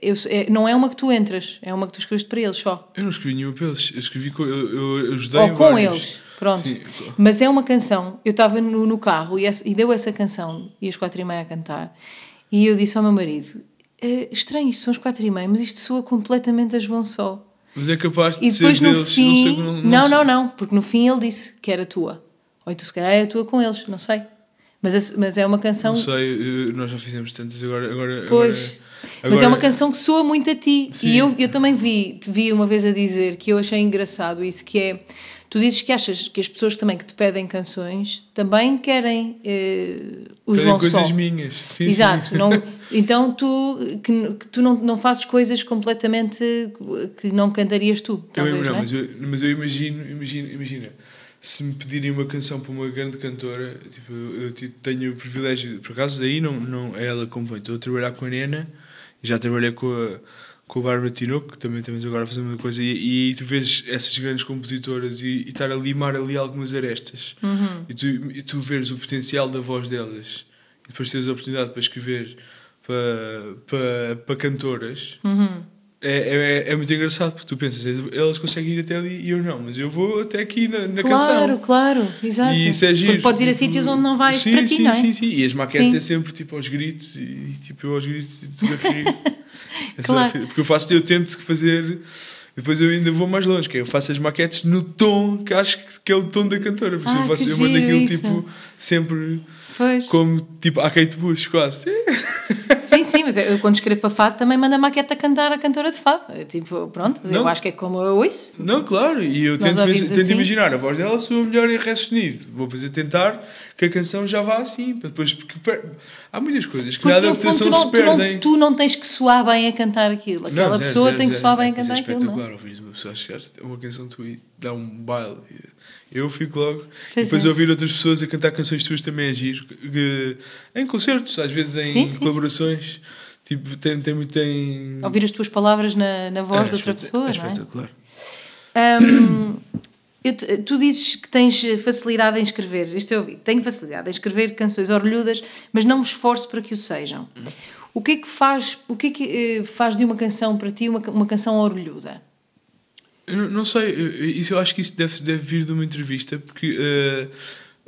eu- é- não é uma que tu entras, é uma que tu escreves para eles só. Eu não escrevi nenhum para eles, eu escrevi com, eu, eu, eu ajudei Ou com vários. eles, pronto. Sim, Mas é uma canção, eu estava no, no carro e, essa- e deu essa canção e os quatro e meia a cantar. E eu disse ao meu marido: "É estranho, isto são os quatro e meia, mas isto soa completamente a João Só. Mas é capaz de E depois no deles, fim. não sei, não, Não, não, não, porque no fim ele disse que era tua. Ou então se calhar é a tua com eles, não sei. Mas, é- mas é uma canção. Não sei, nós já fizemos tantas agora. agora Pois. agora- Mas é uma agora- canção que soa muito a ti. Sim. E eu, eu também vi, te vi uma vez a dizer que eu achei engraçado isso, que é, tu dizes que achas que as pessoas também que te pedem canções também querem eh, o Pedem João coisas minhas. Sim, Exato. sim. Não, [laughs] então tu, que, que tu não, não fazes coisas completamente que não cantarias tu. Eu, Talvez, não, não é? mas, eu, mas eu imagino, imagino, imagina, se me pedirem uma canção para uma grande cantora, tipo, eu, eu tenho o privilégio, por acaso aí não, não é ela compõe, estou a trabalhar com a Nena, e já trabalhei com a, com a Bárbara Tinoco, que também estamos agora a fazer uma coisa, e, e tu vês essas grandes compositoras e, e estar a limar ali algumas arestas, Uhum. e, tu, e tu vês o potencial da voz delas, e depois tens a oportunidade para escrever para, para, para cantoras. Uhum. É, é, é muito engraçado porque tu pensas, elas conseguem ir até ali e eu não, mas eu vou até aqui na, na Claro, canção. claro, exato. E isso é giro. Porque podes ir a sítios onde não vais sim, para ti, sim, não é? Sim, sim, E as maquetes Sim. é sempre tipo aos gritos e tipo eu aos gritos e. É só [laughs] Claro. rir. Porque eu faço, eu tento fazer. Depois eu ainda vou mais longe, que é eu faço as maquetes no tom que acho que- é o tom da cantora. Por isso Ah, eu, faço, que eu mando aquilo isso. tipo sempre Pois. como tipo a Kate Bush, quase. Sim, sim, mas eu quando escrevo para fado também mando a maqueta cantar a cantora de fado. É Tipo, pronto, eu Não. acho que é como eu ouço. Não, claro, e eu tento, tento assim- imaginar a voz dela soa melhor em Ré sustenido. Vou fazer tentar que a canção já vá assim, para depois, porque per- há muitas coisas que Porque na fundo adaptação tu não, se tu, não, perdem. tu não tens que soar bem a cantar aquilo. Aquela Não, zero, pessoa zero, tem que zero. soar bem a É, cantar é aquilo, não? espetacular ouvir uma pessoa chegar uma canção tua e dar um baile. Eu fico logo. Pois e depois é. ouvir outras pessoas a cantar canções tuas também é giro. Que- em concertos, às vezes em Sim, sim, colaborações. Tipo, tem, tem muito. Tem... Ouvir as tuas palavras na, na voz É, de outra pessoa, é não é? espetacular. Hum, eu te- tu dizes que tens facilidade em escrever, isto eu ouvi, tenho facilidade em escrever canções orlhudas, mas não me esforço para que o sejam. O que é que faz, o que é que, eh, faz de uma canção para ti uma, uma canção orlhuda? Eu não- sei, eu- isso, eu acho que isso deve, deve vir de uma entrevista, porque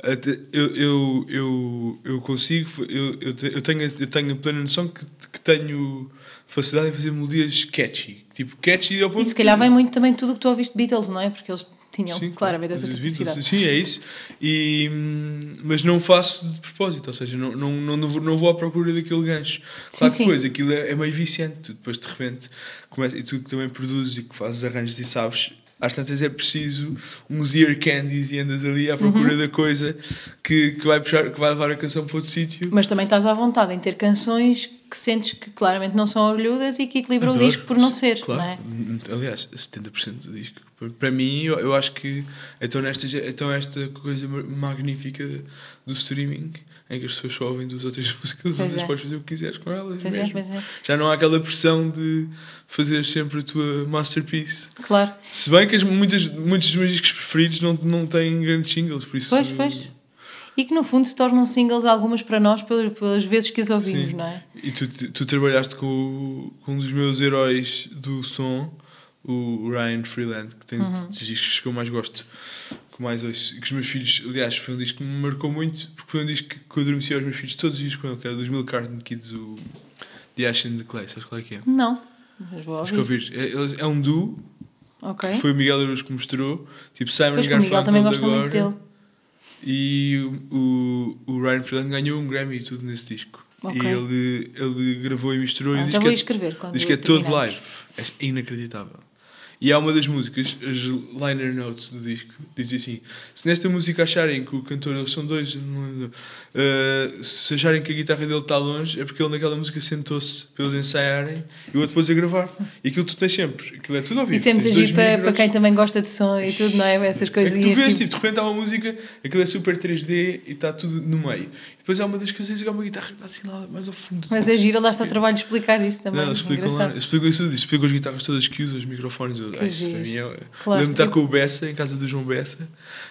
até- eu, eu, eu, eu consigo, eu, eu, te- eu tenho, eu tenho a plena noção que, que tenho facilidade em fazer melodias catchy. Tipo, catchy ao ponto E se calhar vem muito também tudo o que tu ouviste de Beatles, não é? Porque eles tinham Sim, claramente claro. essa capacidade. Sim, é isso. E, hum, mas não faço de propósito, ou seja, não, não, não, não vou- à procura daquele gancho. Claro Sim, que sim. depois aquilo é, é meio viciante, tu depois de repente começa, e tu que também produzes e que fazes arranjos e sabes. Às tantas é preciso uns ear candies e andas ali à procura Uhum. da coisa que, que, vai puxar, que vai levar a canção para outro sítio. Mas também estás à vontade em ter canções que sentes que claramente não são orlhudas e que equilibram o Adoro. disco por não ser, Claro. não é? Aliás, 70% do disco. Para- mim, eu, eu acho que então, nesta, então esta coisa ma- magnífica do streaming, em que as pessoas só ouvem duas ou três [laughs] músicas, Pois as outras é. podes fazer o que quiseres com elas. Pois é, mesmo. pois é. Já não há aquela pressão de fazer sempre a tua masterpiece. Claro. Se bem que as, muitas, muitos dos meus discos preferidos não, não têm grandes singles, por isso. Pois, pois. E que no fundo se tornam singles algumas para nós pelas, pelas vezes que as ouvimos, Sim. não é? E tu, tu trabalhaste com, com um dos meus heróis do som, o Ryan Freeland, que tem Uhum. dos discos que eu mais gosto, que mais ouço. E que os meus filhos, aliás, foi um disco que me marcou muito, porque foi um disco que, que eu adormeci aos meus filhos todos os dias com ele, que era dos Milk Carton Kids, o The Ash and the Clay, sabes qual é que é? Não. Mas vou ouvir. ouvir. É, é um duo, Ok. que foi o Miguel Araújo que mostrou, tipo Simon Pois que o Miguel Garfunkel agora. dele. E o, o, o Ryan Freeland ganhou um Grammy e tudo nesse disco. Ok. E ele, ele gravou e misturou e Ah, diz já que é- Diz que é todo live. É inacreditável. E há uma das músicas, as liner notes do disco, diz assim: se nesta música acharem que o cantor, eles são dois, lembro, uh, se acharem que a guitarra dele está longe, é porque ele naquela música sentou-se para eles ensaiarem e o outro depois a gravar. E aquilo tu tens sempre, aquilo é tudo ao vivo. É Tens dois giro para, para quem também gosta de som e tudo, não é? Essas É coisas. que tu vês, tipo, de repente há uma música, aquilo é super 3D e está tudo no meio. E depois há uma das canções que há uma guitarra que está assim lá mais ao fundo. Mas é giro, lá está o trabalho de explicar isso também. Não, eles explicam, lá, explicam isso tudo, explicam as guitarras todas que usam, os microfones. Eu, isso para mim é. Claro. Lembro-me estar com o Bessa, em casa do João Bessa,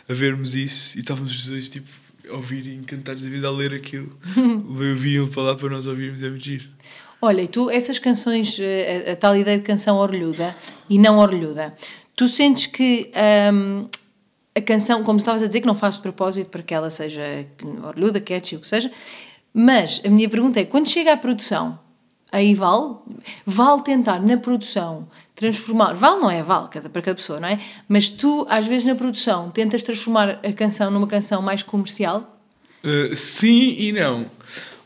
a vermos isso e estávamos os dois tipo, a ouvir e encantados da vida a ler aquilo. [laughs] Levei o vinho para lá para nós ouvirmos, é muito giro. Olha, e tu, essas canções, eh, a, a tal ideia de canção orlhuda e não orlhuda, tu sentes que hum, a canção, como estavas a dizer, que não fazes de propósito para que ela seja orlhuda, catchy, o que seja, mas a minha pergunta é, quando chega à produção, aí vale? Vale tentar na produção transformar, vale não é, vale cada, para cada pessoa, não é? Mas tu, às vezes na produção, tentas transformar a canção numa canção mais comercial? Uh, sim e não.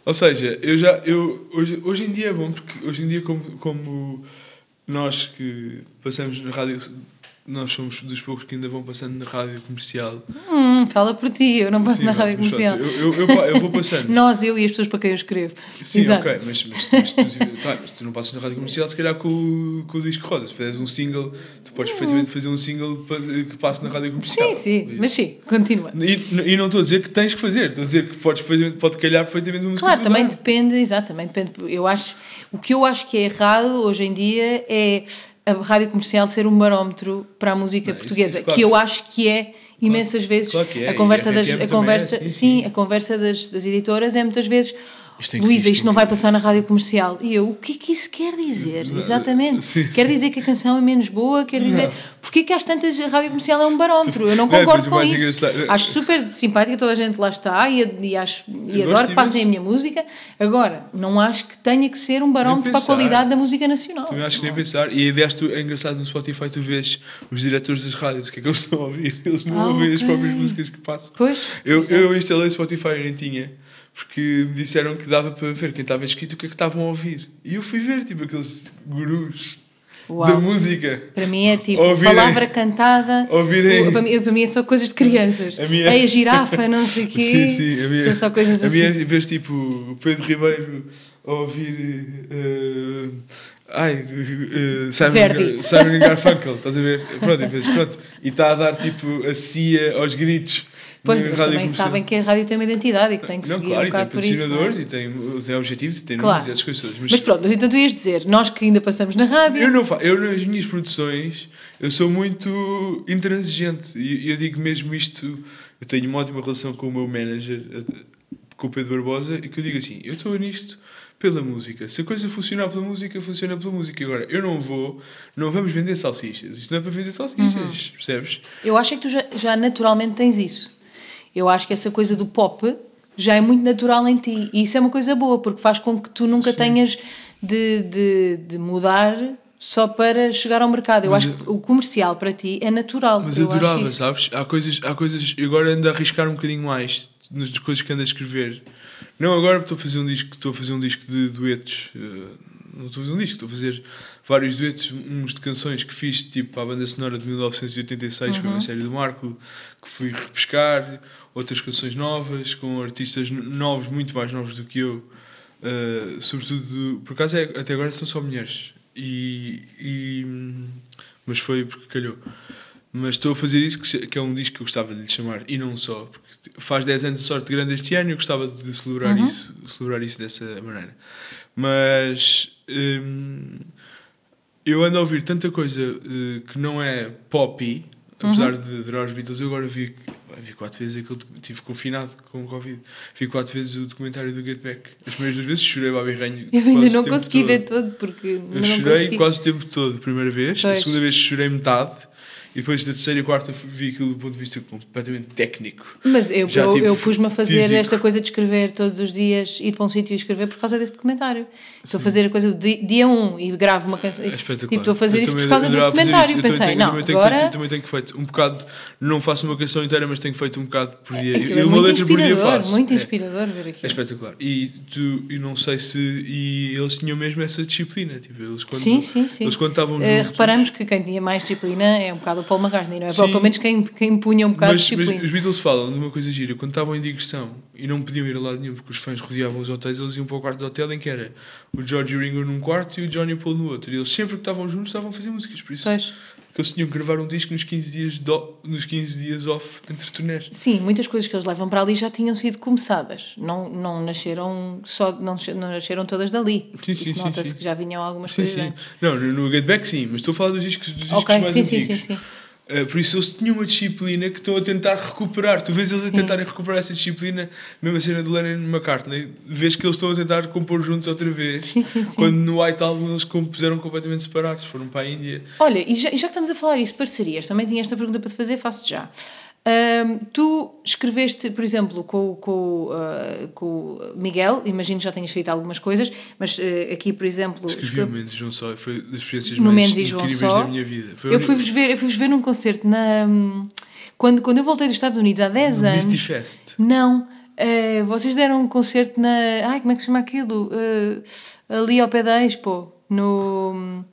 Ou seja, eu já, eu, hoje, hoje em dia é bom, porque hoje em dia, como, como nós que passamos na rádio, nós somos dos poucos que ainda vão passando na rádio comercial. Hum, fala por ti, eu não passo Sim, na rádio mas comercial. eu, eu, eu, eu vou passando. [laughs] Nós, eu e as pessoas para quem eu escrevo. Sim, Exato. ok, mas, mas, mas, tu, tá, mas tu não passas na rádio comercial se calhar com, o- com o disco rosa. Se fizeres um single, tu podes perfeitamente fazer um single que passe na rádio comercial. Sim, sim, mas sim, continua. E, e não estou a dizer que tens que fazer, estou a dizer que podes perfeitamente, pode calhar perfeitamente uma Claro, também depende, exatamente, depende. Eu acho, o que eu acho que é errado hoje em dia é a rádio comercial ser um barómetro para a música Não, isso- portuguesa, isso claro que eu acho que é imensas vezes claro que é, a conversa a das a também conversa é, sim, sim, sim. a conversa das, das editoras é muitas vezes Isto que- Luísa, isto isto não vai passar na rádio comercial. E eu, o que é que isso quer dizer? Isso- Exatamente. sim, Quer sim. dizer que a canção é menos boa? Quer dizer. Não. Porquê que às tantas a rádio comercial é um barómetro? Eu não [laughs] Não, concordo o com isso. engraçado- Acho super simpática, toda a gente lá está e, e, acho, e Eu adoro que passem a minha música. Agora, não acho que tenha que ser um barómetro para a qualidade da música nacional. Também acho que nem pensar. E aliás, tu, é engraçado no Spotify, tu vês os diretores das rádios, o que é que eles estão a ouvir. Eles não Ah, ouvem as ok. próprias músicas que passam. Pois. Eu, exato. eu instalei o Spotify, eu nem tinha, porque me disseram que dava para ver quem estava inscrito o que é que estavam a ouvir. E eu fui ver, tipo, aqueles gurus Uau. da música. Para mim é tipo Ouvirem- palavra cantada. ouvirem- Para mim, para mim é só coisas de crianças. A minha- Ei, a girafa, não sei [laughs] o quê. Sim, sim. A minha, São só coisas a assim. minha é vês tipo o Pedro Ribeiro a ouvir. eh, ai, eh, Simon. Gar- Simon Garfunkel, estás a ver? Pronto, e pronto. E está a dar tipo a CIA aos gritos. Pois, mas também comercial. sabem que a rádio tem uma identidade e que tem que Não, seguir claro, um bocado por isso. não é? patrocinadores e tem, tem objetivos e tem Claro. números e essas coisas. Mas, Mas pronto, mas então tu ias dizer, nós que ainda passamos na rádio. eu, não fa eu nas minhas produções eu sou muito intransigente e eu digo mesmo isto. Eu tenho uma ótima relação com o meu manager, eh, com o Pedro Barbosa, e que eu digo assim: eu estou nisto pela música. Se a coisa funcionar pela música, funciona pela música. Agora, eu não vou, não vamos vender salsichas. Isto não é para vender salsichas, Uhum. percebes? Eu acho é que tu já, já naturalmente tens isso. Eu acho que essa coisa do pop já é muito natural em ti. E isso é uma coisa boa, porque faz com que tu nunca Sim. tenhas de, de, de mudar só para chegar ao mercado. Eu Mas acho que o comercial para ti é natural. Mas eu adorava, sabes? Há coisas, há coisas. Eu agora ando a arriscar um bocadinho mais nas coisas que ando a escrever. Não agora estou a fazer um disco, estou a fazer um disco de duetos. eh, Não estou a fazer um disco, estou a fazer vários duetos, uns de canções que fiz, tipo a banda sonora de 1986, foi uma série do Marco, que fui repescar, outras canções novas, com artistas novos, muito mais novos do que eu. Uh, sobretudo, por acaso é, até agora são só mulheres. E, e- mas foi porque calhou. Mas estou a fazer isso, que, que é um disco que eu gostava de lhe chamar, e não só, porque faz 10 anos de sorte grande este ano e eu gostava de celebrar, isso, celebrar isso dessa maneira. Mas hum, eu ando a ouvir tanta coisa eh, que não é poppy, apesar de adorar os Beatles, eu agora vi, vi quatro vezes aquele, estive confinado com o Covid, vi quatro vezes o documentário do Get Back. As primeiras duas vezes chorei Babi Ranho. Eu ainda não consegui todo. ver todo, porque Eu chorei consegui. quase o tempo todo, a primeira vez. A Pois. segunda vez chorei metade. E depois da terceira e quarta vi aquilo do ponto de vista completamente técnico. Mas eu, Já, eu, tipo, eu pus-me a fazer físico. esta coisa de escrever todos os dias, ir para um sítio e escrever por causa desse documentário. Estou a fazer a coisa do di- dia 1 um, e gravo uma canção. É espetacular. Tipo, estou a fazer Eu isso por causa do documentário. E Eu pensei, tenho- não, também agora. feito, eu também tenho feito um bocado. Não faço uma canção inteira, mas tenho feito um bocado por dia. Aquilo e é uma letra por dia faço. muito É. inspirador ver É aquilo. espetacular. E tu, e não sei se. E eles tinham mesmo essa disciplina. Tipo, eles quando, Sim, sim, sim. Eles quando estavam juntos. reparamos que quem tinha mais disciplina é um bocado o Paul McCartney, não é? Sim. Pelo menos quem, quem punha um bocado Mas, de mas disciplina. os Beatles falam de uma coisa gira. Quando estavam em digressão e não podiam ir a lado nenhum porque os fãs rodeavam os hotéis, eles iam para o quarto do hotel em que era o George e o Ringo num quarto e o Johnny e o Paul no outro. E eles sempre que estavam juntos estavam a fazer músicas. Por isso Pois. Que eles tinham que gravar um disco nos 15 dias, do, nos 15 dias off entre turnés. Sim, muitas coisas que eles levam para ali já tinham sido começadas. Não, não nasceram só não, não nasceram todas dali. Sim, sim, Isso sim, nota-se sim. que já vinham algumas Sim, coisas sim. Não, no, no Get Back sim, mas estou a falar dos discos, dos discos Ok, mais sim, sim, antigos. sim, sim. Uh, por isso eles tinham uma disciplina que estão a tentar recuperar. Tu vês eles a tentarem recuperar essa disciplina, mesmo a cena de Lennon e McCartney, vês que eles estão a tentar compor juntos outra vez. Sim, sim, sim. Quando no White Album eles compuseram completamente separados, foram para a Índia. Olha, e já, e já que estamos a falar isso, parcerias, também tinha esta pergunta para te fazer, faço já. Ahm, tu escreveste, por exemplo, com, com, ah, com o Miguel, imagino que já tenhas escrito algumas coisas, mas ah, aqui, por exemplo, Escrevi escre- o Mendes e João Só, foi das experiências No mais Mendes João incríveis Só, da minha vida. Foi eu uni- fui-vos ver, eu fui-vos ver num concerto na, quando, quando eu voltei dos Estados Unidos há 10 no anos. Misty Fest. Não, ah, vocês deram um concerto na. Ai, como é que se chama aquilo? Ah, ali ao pé da Expo, no.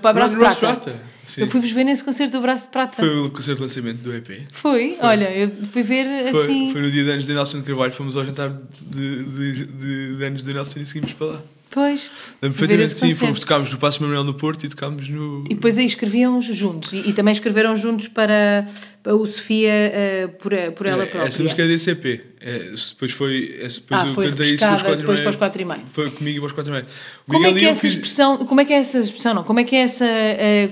para Braço No de Braço Prata. Prata. Sim. Eu fui-vos ver nesse concerto do Braço de Prata. Foi o concerto de lançamento do EP. Foi, olha, eu fui ver Foi, assim. foi no dia de anos de Nelson de Carvalho, fomos ao jantar de, de, de, de anos de Nelson e seguimos para lá. Pois. Lembro perfeitamente, sim, fomos, tocámos no Passo Manuel no Porto e tocámos no. E depois aí escreviam juntos. E, e também escreveram juntos para, para o Sofia eh, por, por ela É, própria. Essa música é desse EP. É, depois foi. essa- Depois Ah, eu foi cantei isso com os repescada quatro e depois meio. para os quatro e meio. Foi comigo e para os quatro e meio. O Como é que é essa fiz- expressão, como é que é essa expressão, não, como é que é essa,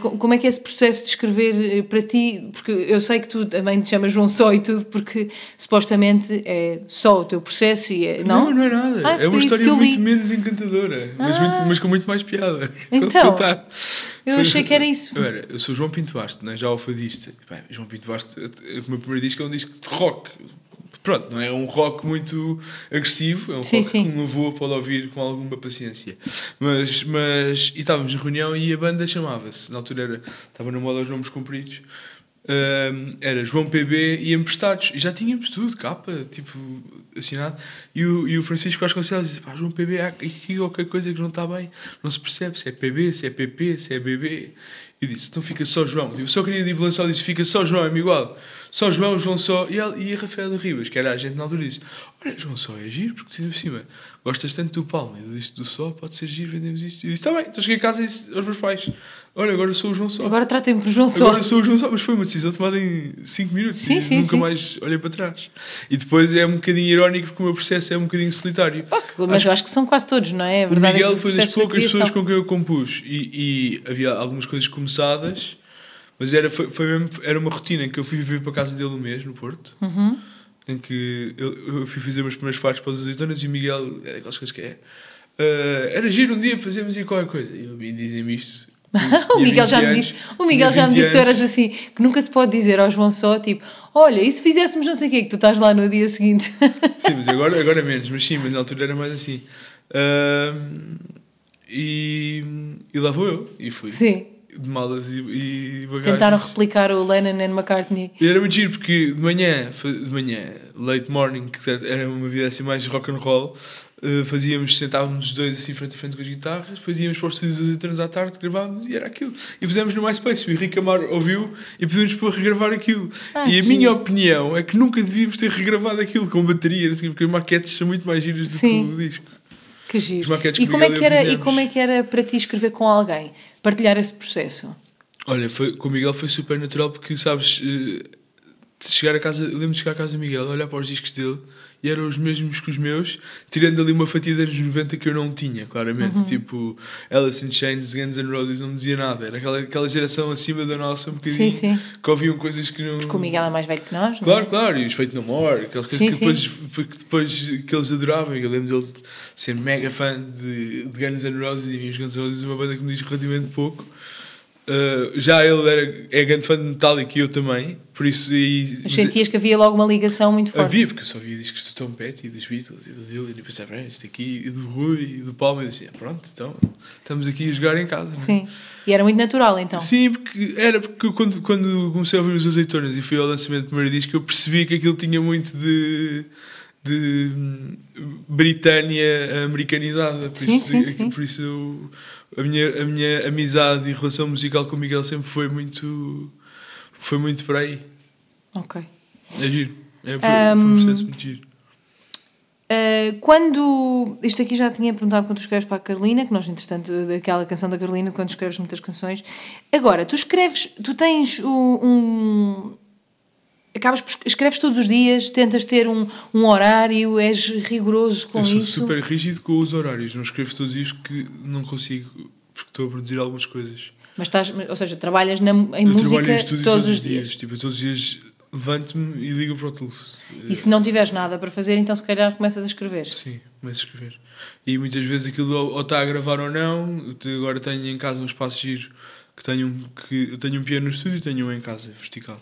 co- como é que é esse processo de escrever eh, para ti, porque eu sei que tu também te chamas João Só e tudo, porque supostamente é só o teu processo e é, não? Não, não é nada. Ah, é uma história muito menos encantadora, mas, Ah. muito- mas com muito mais piada. [laughs] Então, eu Foi- achei que era isso. Eu, era, eu sou João Pinto Basto, né? já alfadista. João Pinto Basto, o meu primeiro disco é um disco de rock. Pronto, não é um rock muito agressivo, é um Sim, rock sim. que um avô pode ouvir com alguma paciência. Mas, mas e estávamos na reunião e a banda chamava-se, na altura era, estava na moda os nomes compridos, Era João PB e Emprestados, e já tínhamos tudo, capa, tipo, assinado. E o, e o Francisco Vasconcelos disse: pá, João PB, há aqui qualquer coisa que não está bem, não se percebe se é PB, se é PP, se é BB. E disse: então fica só João. Tipo, só queria tipo, lançar, disse: fica só João, é igual. Só João, João só. E, ela, e a Rafaela Ribas, que era a gente na altura, disse: olha, João só é giro, porque tu, por cima gostas tanto do Palma e do do Só, pode ser giro, vendemos isto. E disse: está bem, então cheguei a casa e disse aos meus pais: olha, agora sou o João Só. Agora tratem-me por João Só. Agora sou o João Só, mas foi uma decisão tomada em 5 minutos Sim, e sim, nunca sim. mais olhei para trás. E depois é um bocadinho irónico porque o meu processo é um bocadinho solitário. Mas eu acho que são quase todos, não é? O verdade é Miguel o foi das poucas pessoas com quem eu compus e, e havia algumas coisas começadas, mas era, foi, foi mesmo, era uma rotina que eu fui viver para a casa dele um mês no Porto. Uhum. Em que eu, eu fui fazer umas primeiras partes para as azeitonas e o Miguel, é aquelas coisas que é. "Ah, era giro um dia fazermos aí qualquer coisa. E dizem-me isto. [laughs] O Miguel já me disse, o Miguel já me disse que tu eras assim, que nunca se pode dizer ao João só, tipo, olha, e se fizéssemos não sei o quê, que tu estás lá no dia seguinte. [laughs] Sim, mas agora, agora menos, mas sim, mas na altura era mais assim. Ahm, e, e lá vou eu. E fui. Sim. De malas e, e bagagens. Tentaram replicar o Lennon and McCartney. E era muito giro porque de manhã, de manhã, late morning, que era uma vida assim mais rock and roll, eh, fazíamos, sentávamos os dois assim frente a frente com as guitarras, depois íamos para os estúdios dos azeitonas à tarde, gravávamos e era aquilo. E pusemos no MySpace, o Henrique Amaro ouviu e pedimos para regravar aquilo. Ah, e a que minha opinião é que nunca devíamos ter regravado aquilo com bateria, porque as maquetes são muito mais giras do Sim. que o disco. Que giro. maquetes E que como, é que e era, e como é que era para ti escrever com alguém? Partilhar esse processo? Olha, foi, com o Miguel foi super natural porque, sabes, de chegar a casa, lembro de chegar a casa do Miguel, olhar para os discos dele e eram os mesmos que os meus, tirando ali uma fatia dos anos 90 que eu não tinha, claramente. Uhum. Tipo, Alice in Chains, Guns N' Roses, não dizia nada. Era aquela, aquela geração acima da nossa, um bocadinho, Sim, sim. que ouviam coisas que não. Porque o Miguel é mais velho que nós, não é? Claro, claro, e os Fate No More, aquelas coisas Sim, que, sim. depois, que depois que eles adoravam. Eu lembro dele ser mega fã de, de Guns N' Roses e os Guns N' Roses uma banda que me diz relativamente pouco. Uh, já ele era, é grande fã de Metallica e eu também, por isso. E, Mas sentias que havia logo uma ligação muito forte. Havia, porque eu só via discos do Tom Petty, dos Beatles e do Dylan, e pensava, "Ah, isto aqui, e do Rui e do Palma, e dizia, pronto, então estamos aqui a jogar em casa. é?" Sim. E era muito natural, então. Sim, porque era porque quando, quando comecei a ouvir os azeitonas e fui ao lançamento do primeiro disco, eu percebi que aquilo tinha muito de. de hum, Britânia americanizada. Por Sim, isso, sim, sim. Por isso eu- a, minha, a minha amizade e relação musical com o Miguel sempre foi muito. foi muito por aí. Ok. É giro. É, foi, foi um processo muito giro. Uh, quando. Isto aqui já tinha perguntado quando tu escreves para a Carolina, que nós, entretanto, daquela canção da Carolina, quando escreves muitas canções. Agora, tu escreves. Tu tens o- um. Acabas por. Escreves todos os dias, tentas ter um, um horário, és rigoroso com eu sou isso. super rígido com os horários. Não escrevo todos isto que não consigo, porque estou a produzir algumas coisas. Mas estás. Ou seja, trabalhas na, em Eu música trabalho em estúdio todos, os dias. Tipo, todos os dias levanto-me e ligo para o Tools. E se não tiveres nada para fazer, então se calhar começas a escrever. Sim, começo a escrever. E muitas vezes aquilo ou, está a gravar ou não. Agora tenho em casa um espaço giro que tenho um, que, eu tenho um piano no estúdio e tenho um em casa, vertical.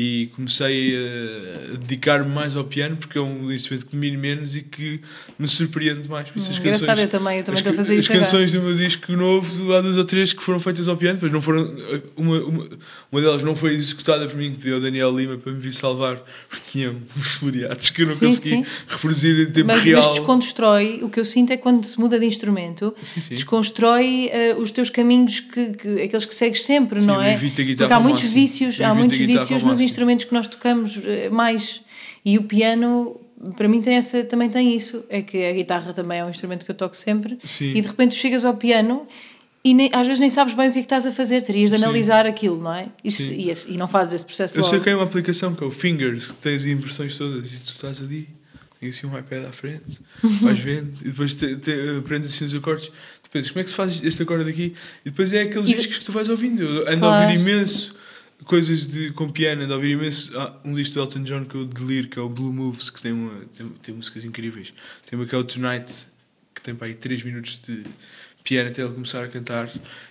E comecei a, dedicar-me mais ao piano porque é um instrumento que domino menos e que me surpreende mais. Por isso as Hum, engraçado, canções, eu também, eu também as, estou a fazer as isso agora. canções do meu disco novo, há duas ou três que foram feitas ao piano, mas não foram. Uma, uma, uma delas não foi executada por mim, que pediu ao Daniel Lima para me vir salvar, porque tinha uns floreados que eu não Sim, consegui sim. reproduzir em tempo Mas, real. mas desconstrói, o que eu sinto é quando se muda de instrumento, Sim, sim. desconstrói eh, os teus caminhos, que, que- aqueles que segues sempre, não é? Porque há muitos vícios, há muitos vícios nos máximo. Instrumentos que nós tocamos eh, mais. E o piano, para mim, tem essa, também tem isso. É que a guitarra também é um instrumento que eu toco sempre. Sim. E de repente tu chegas ao piano e nem- às vezes nem sabes bem o que é que estás a fazer, terias de Sim. analisar aquilo, não é? Isso- Sim. e, esse- e não fazes esse processo Eu logo. sei que é uma aplicação que é o Fingers, que tens inversões todas e tu estás ali, tens assim um iPad à frente, [laughs] vais vendo e depois te, te, aprendes assim os acordes. Tu pensas, como é que se faz este acorde aqui? E depois é aqueles E- discos que tu vais ouvindo. Eu ando a Claro. ouvir imenso coisas de, com piano, a ouvir imenso. Ah, um disco do Elton John que eu deliro, que é o Blue Moves, que tem, uma, tem, tem músicas incríveis. Tem uma que é o Tonight, que tem para aí 3 minutos de piano até ele começar a cantar.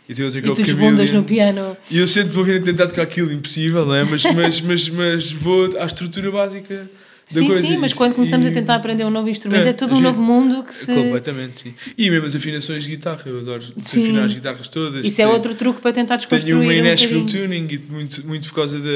E tem outra que E é o tu Chameleon. no piano. E eu sempre me ouvindo a tentar tocar aquilo, impossível, não é? Mas, mas, mas, mas vou à estrutura básica Sim, coisa. sim, mas quando começamos e- a tentar aprender um novo instrumento é, É, todo é um giro. novo mundo que se. Completamente, sim. E mesmo as afinações de guitarra, eu adoro Sim. afinar as guitarras todas. Isso é Tenho- outro truque para tentar Tenho desconstruir. uma em um Nashville. Tuning, e muito, muito por causa da,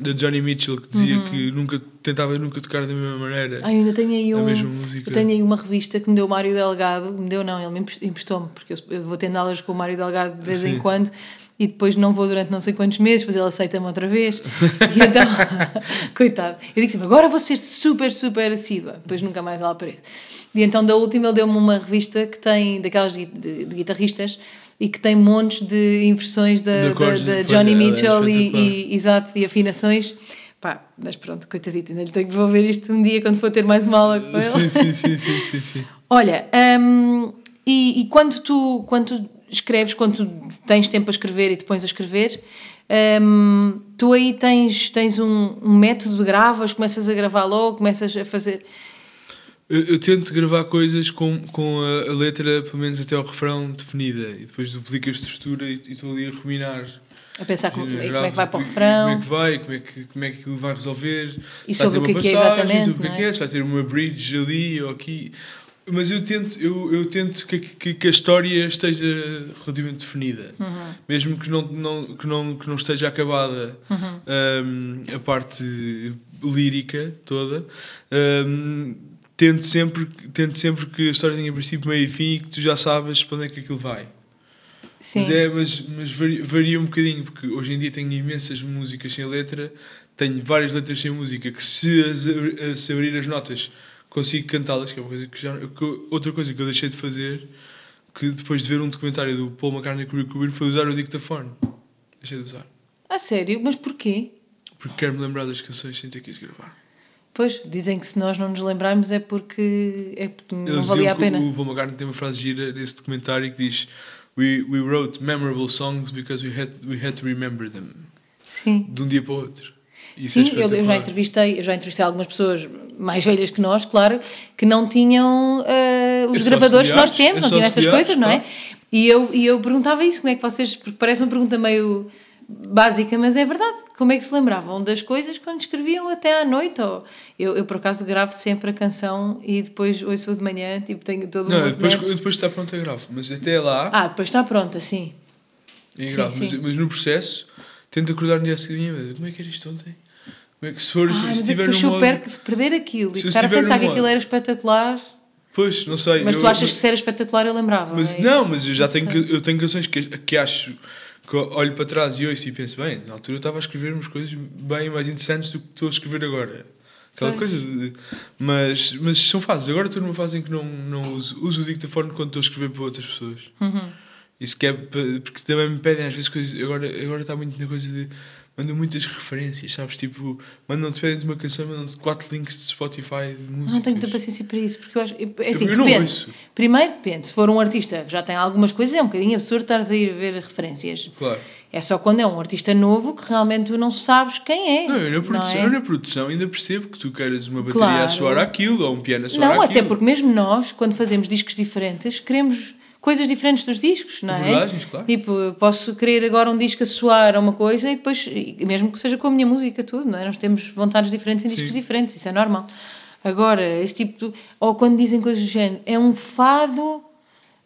da Johnny Mitchell, que dizia Uhum. que nunca tentava nunca tocar da mesma maneira. Ai, ainda tenho aí a um. mesma música. Eu tenho aí uma revista que me deu o Mário Delgado. Me deu, não, ele me emprest- emprestou-me, porque eu, vou tendo aulas com o Mário Delgado de vez em Sim. quando e depois não vou durante não sei quantos meses, depois ele aceita-me outra vez. E então, [laughs] coitado. Eu digo sempre, agora vou ser super, super assídua, depois nunca mais ela aparece. E então, da última, ele deu-me uma revista que tem, daquelas de, de- de guitarristas, e que tem montes de inversões da, da, da Johnny ela é Mitchell e, e, exato, e afinações. Pá, mas pronto, coitadito, ainda lhe tenho que devolver isto um dia quando for ter mais uma aula com ele. Sim, sim, sim, sim, sim, sim. [laughs] Olha, hum, e, e quando, tu, quando tu escreves, quando tens tempo a escrever e te pões a escrever, hum, tu aí tens, tens um, um método de gravas, começas a gravar logo, começas a fazer. Eu, eu tento gravar coisas com, com a, a letra, pelo menos até ao refrão, definida. E depois duplico a estrutura e estou ali a ruminar. A pensar como, como é que vai para o refrão. Como é que vai, como é que, como é que aquilo vai resolver. E sobre o que é que é passagem, exatamente, sobre o é que é? é, se vai ter uma bridge ali ou aqui. Mas eu tento, eu, eu tento que, que, que a história esteja relativamente definida. Uhum. Mesmo que não, não, que, não, que não esteja acabada Uhum. um, a parte lírica toda. Um, tento, sempre, tento sempre que a história tenha princípio, meio e fim e que tu já sabes para onde é que aquilo vai. Sim. Mas, é, mas, mas varia, um bocadinho, porque hoje em dia tenho imensas músicas sem letra, tenho várias letras sem música, que se, as, se abrir as notas consigo cantá-las, que é uma coisa que já. que- outra coisa que eu deixei de fazer, que depois de ver um documentário do Paul McCartney com o Rick Rubin, foi usar o dictafone. Deixei de usar. A sério? Mas porquê? Porque quero-me lembrar das canções sem ter que as gravar. Pois, dizem que se nós não nos lembrarmos é porque, é porque não Eles valia a pena. O Paul McCartney tem uma frase gira nesse documentário que diz: We, we wrote memorable songs because we had, we had to remember them. Sim. De um dia para o outro. Isso Sim, é eu, eu já entrevistei, eu já entrevistei algumas pessoas mais velhas que nós, claro, que não tinham eh, os só gravadores que nós temos, não tinham essas coisas, não é? claro. E eu, e eu perguntava isso, como é que vocês, porque parece uma pergunta meio básica, mas é verdade. Como é que se lembravam das coisas quando escreviam até à noite? Ou eu, eu por acaso gravo sempre a canção e depois ouço de manhã, tipo, tenho todo Não, um depois, movimento. depois está pronto a gravo, mas até lá Ah, depois está pronta, sim. é sim, grave. Mas, sim. mas no processo tento acordar no dia seguinte mas como é que era isto ontem? Como é que se for, Ah, se, mas se é tiver se eu modo... se perder aquilo e Se eu ficar a pensar que aquilo era espetacular, Pois, não sei. mas eu- tu achas que se era espetacular eu lembrava. Mas é não, mas eu já Não tenho, sei. eu tenho canções que, que acho que olho para trás e ouço e penso, bem, na altura eu estava a escrever umas coisas bem mais interessantes do que estou a escrever agora. Aquela Pois. coisa de, mas, mas são fases. Agora estou numa fase em que não, não uso, uso o dictafone quando estou a escrever para outras pessoas. Uhum. Isso que é porque também me pedem às vezes coisas. Agora, agora está muito na coisa de. Mandam muitas referências, sabes? Tipo, mandam-te pedem de uma canção, mandam-te quatro links de Spotify de música. Não tenho muita paciência para isso, porque eu acho. É assim, Eu não depende. Primeiro depende. Se for um artista que já tem algumas coisas, é um bocadinho absurdo estares a ir ver referências. Claro. É só quando é um artista novo que realmente tu não sabes quem é. Não, eu na, produção, é? eu na produção ainda percebo que tu queiras uma bateria Claro. a soar aquilo ou um piano a soar Não, aquilo. até porque mesmo nós, quando fazemos discos diferentes, queremos coisas diferentes dos discos, não é? Abordagens, claro. Tipo, posso querer agora um disco a soar a uma coisa e depois, mesmo que seja com a minha música, tudo, não é? Nós temos vontades diferentes em discos Sim. diferentes, isso é normal. Agora, esse tipo de, Ou quando dizem coisas do género, é um fado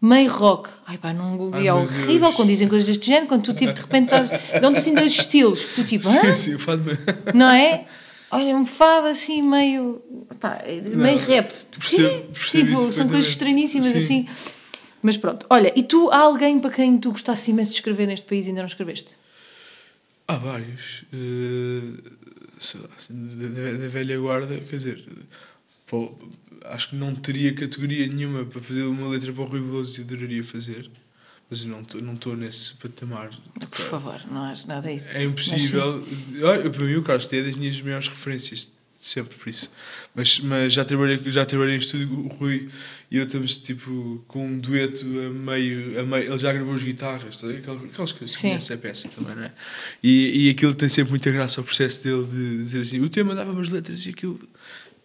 meio rock. Ai pá, não, é horrível Deus. quando dizem coisas deste género, quando tu tipo, de repente estás. Dão-te assim dois estilos, que tu tipo, hã? Sim, sim, o fado me- não é? Olha, um fado assim meio. pá, meio rap. Tu, percebo- quê? percebo tipo, são coisas estranhíssimas Sim. assim. Mas pronto, olha, e tu há alguém para quem tu gostasses imenso de escrever neste país e ainda não escreveste? Há vários. eh, sei lá, assim, da, da- velha guarda, quer dizer, pô, acho que não teria categoria nenhuma para fazer uma letra para o Rui Veloso e adoraria fazer, mas eu não estou não estou nesse patamar. Por favor, não acho nada disso. É impossível. Olha, para mim, o Carlos T é das minhas maiores referências, sempre, por isso. Mas, mas já, trabalhei, já trabalhei em estúdio, o Rui e eu estamos tipo com um dueto a meio. A meio ele já gravou as guitarras, tá? aquelas, coisas que conhece a peça também, não é? E, e aquilo tem sempre muita graça, o processo dele de dizer assim: o tema dava umas letras e aquilo.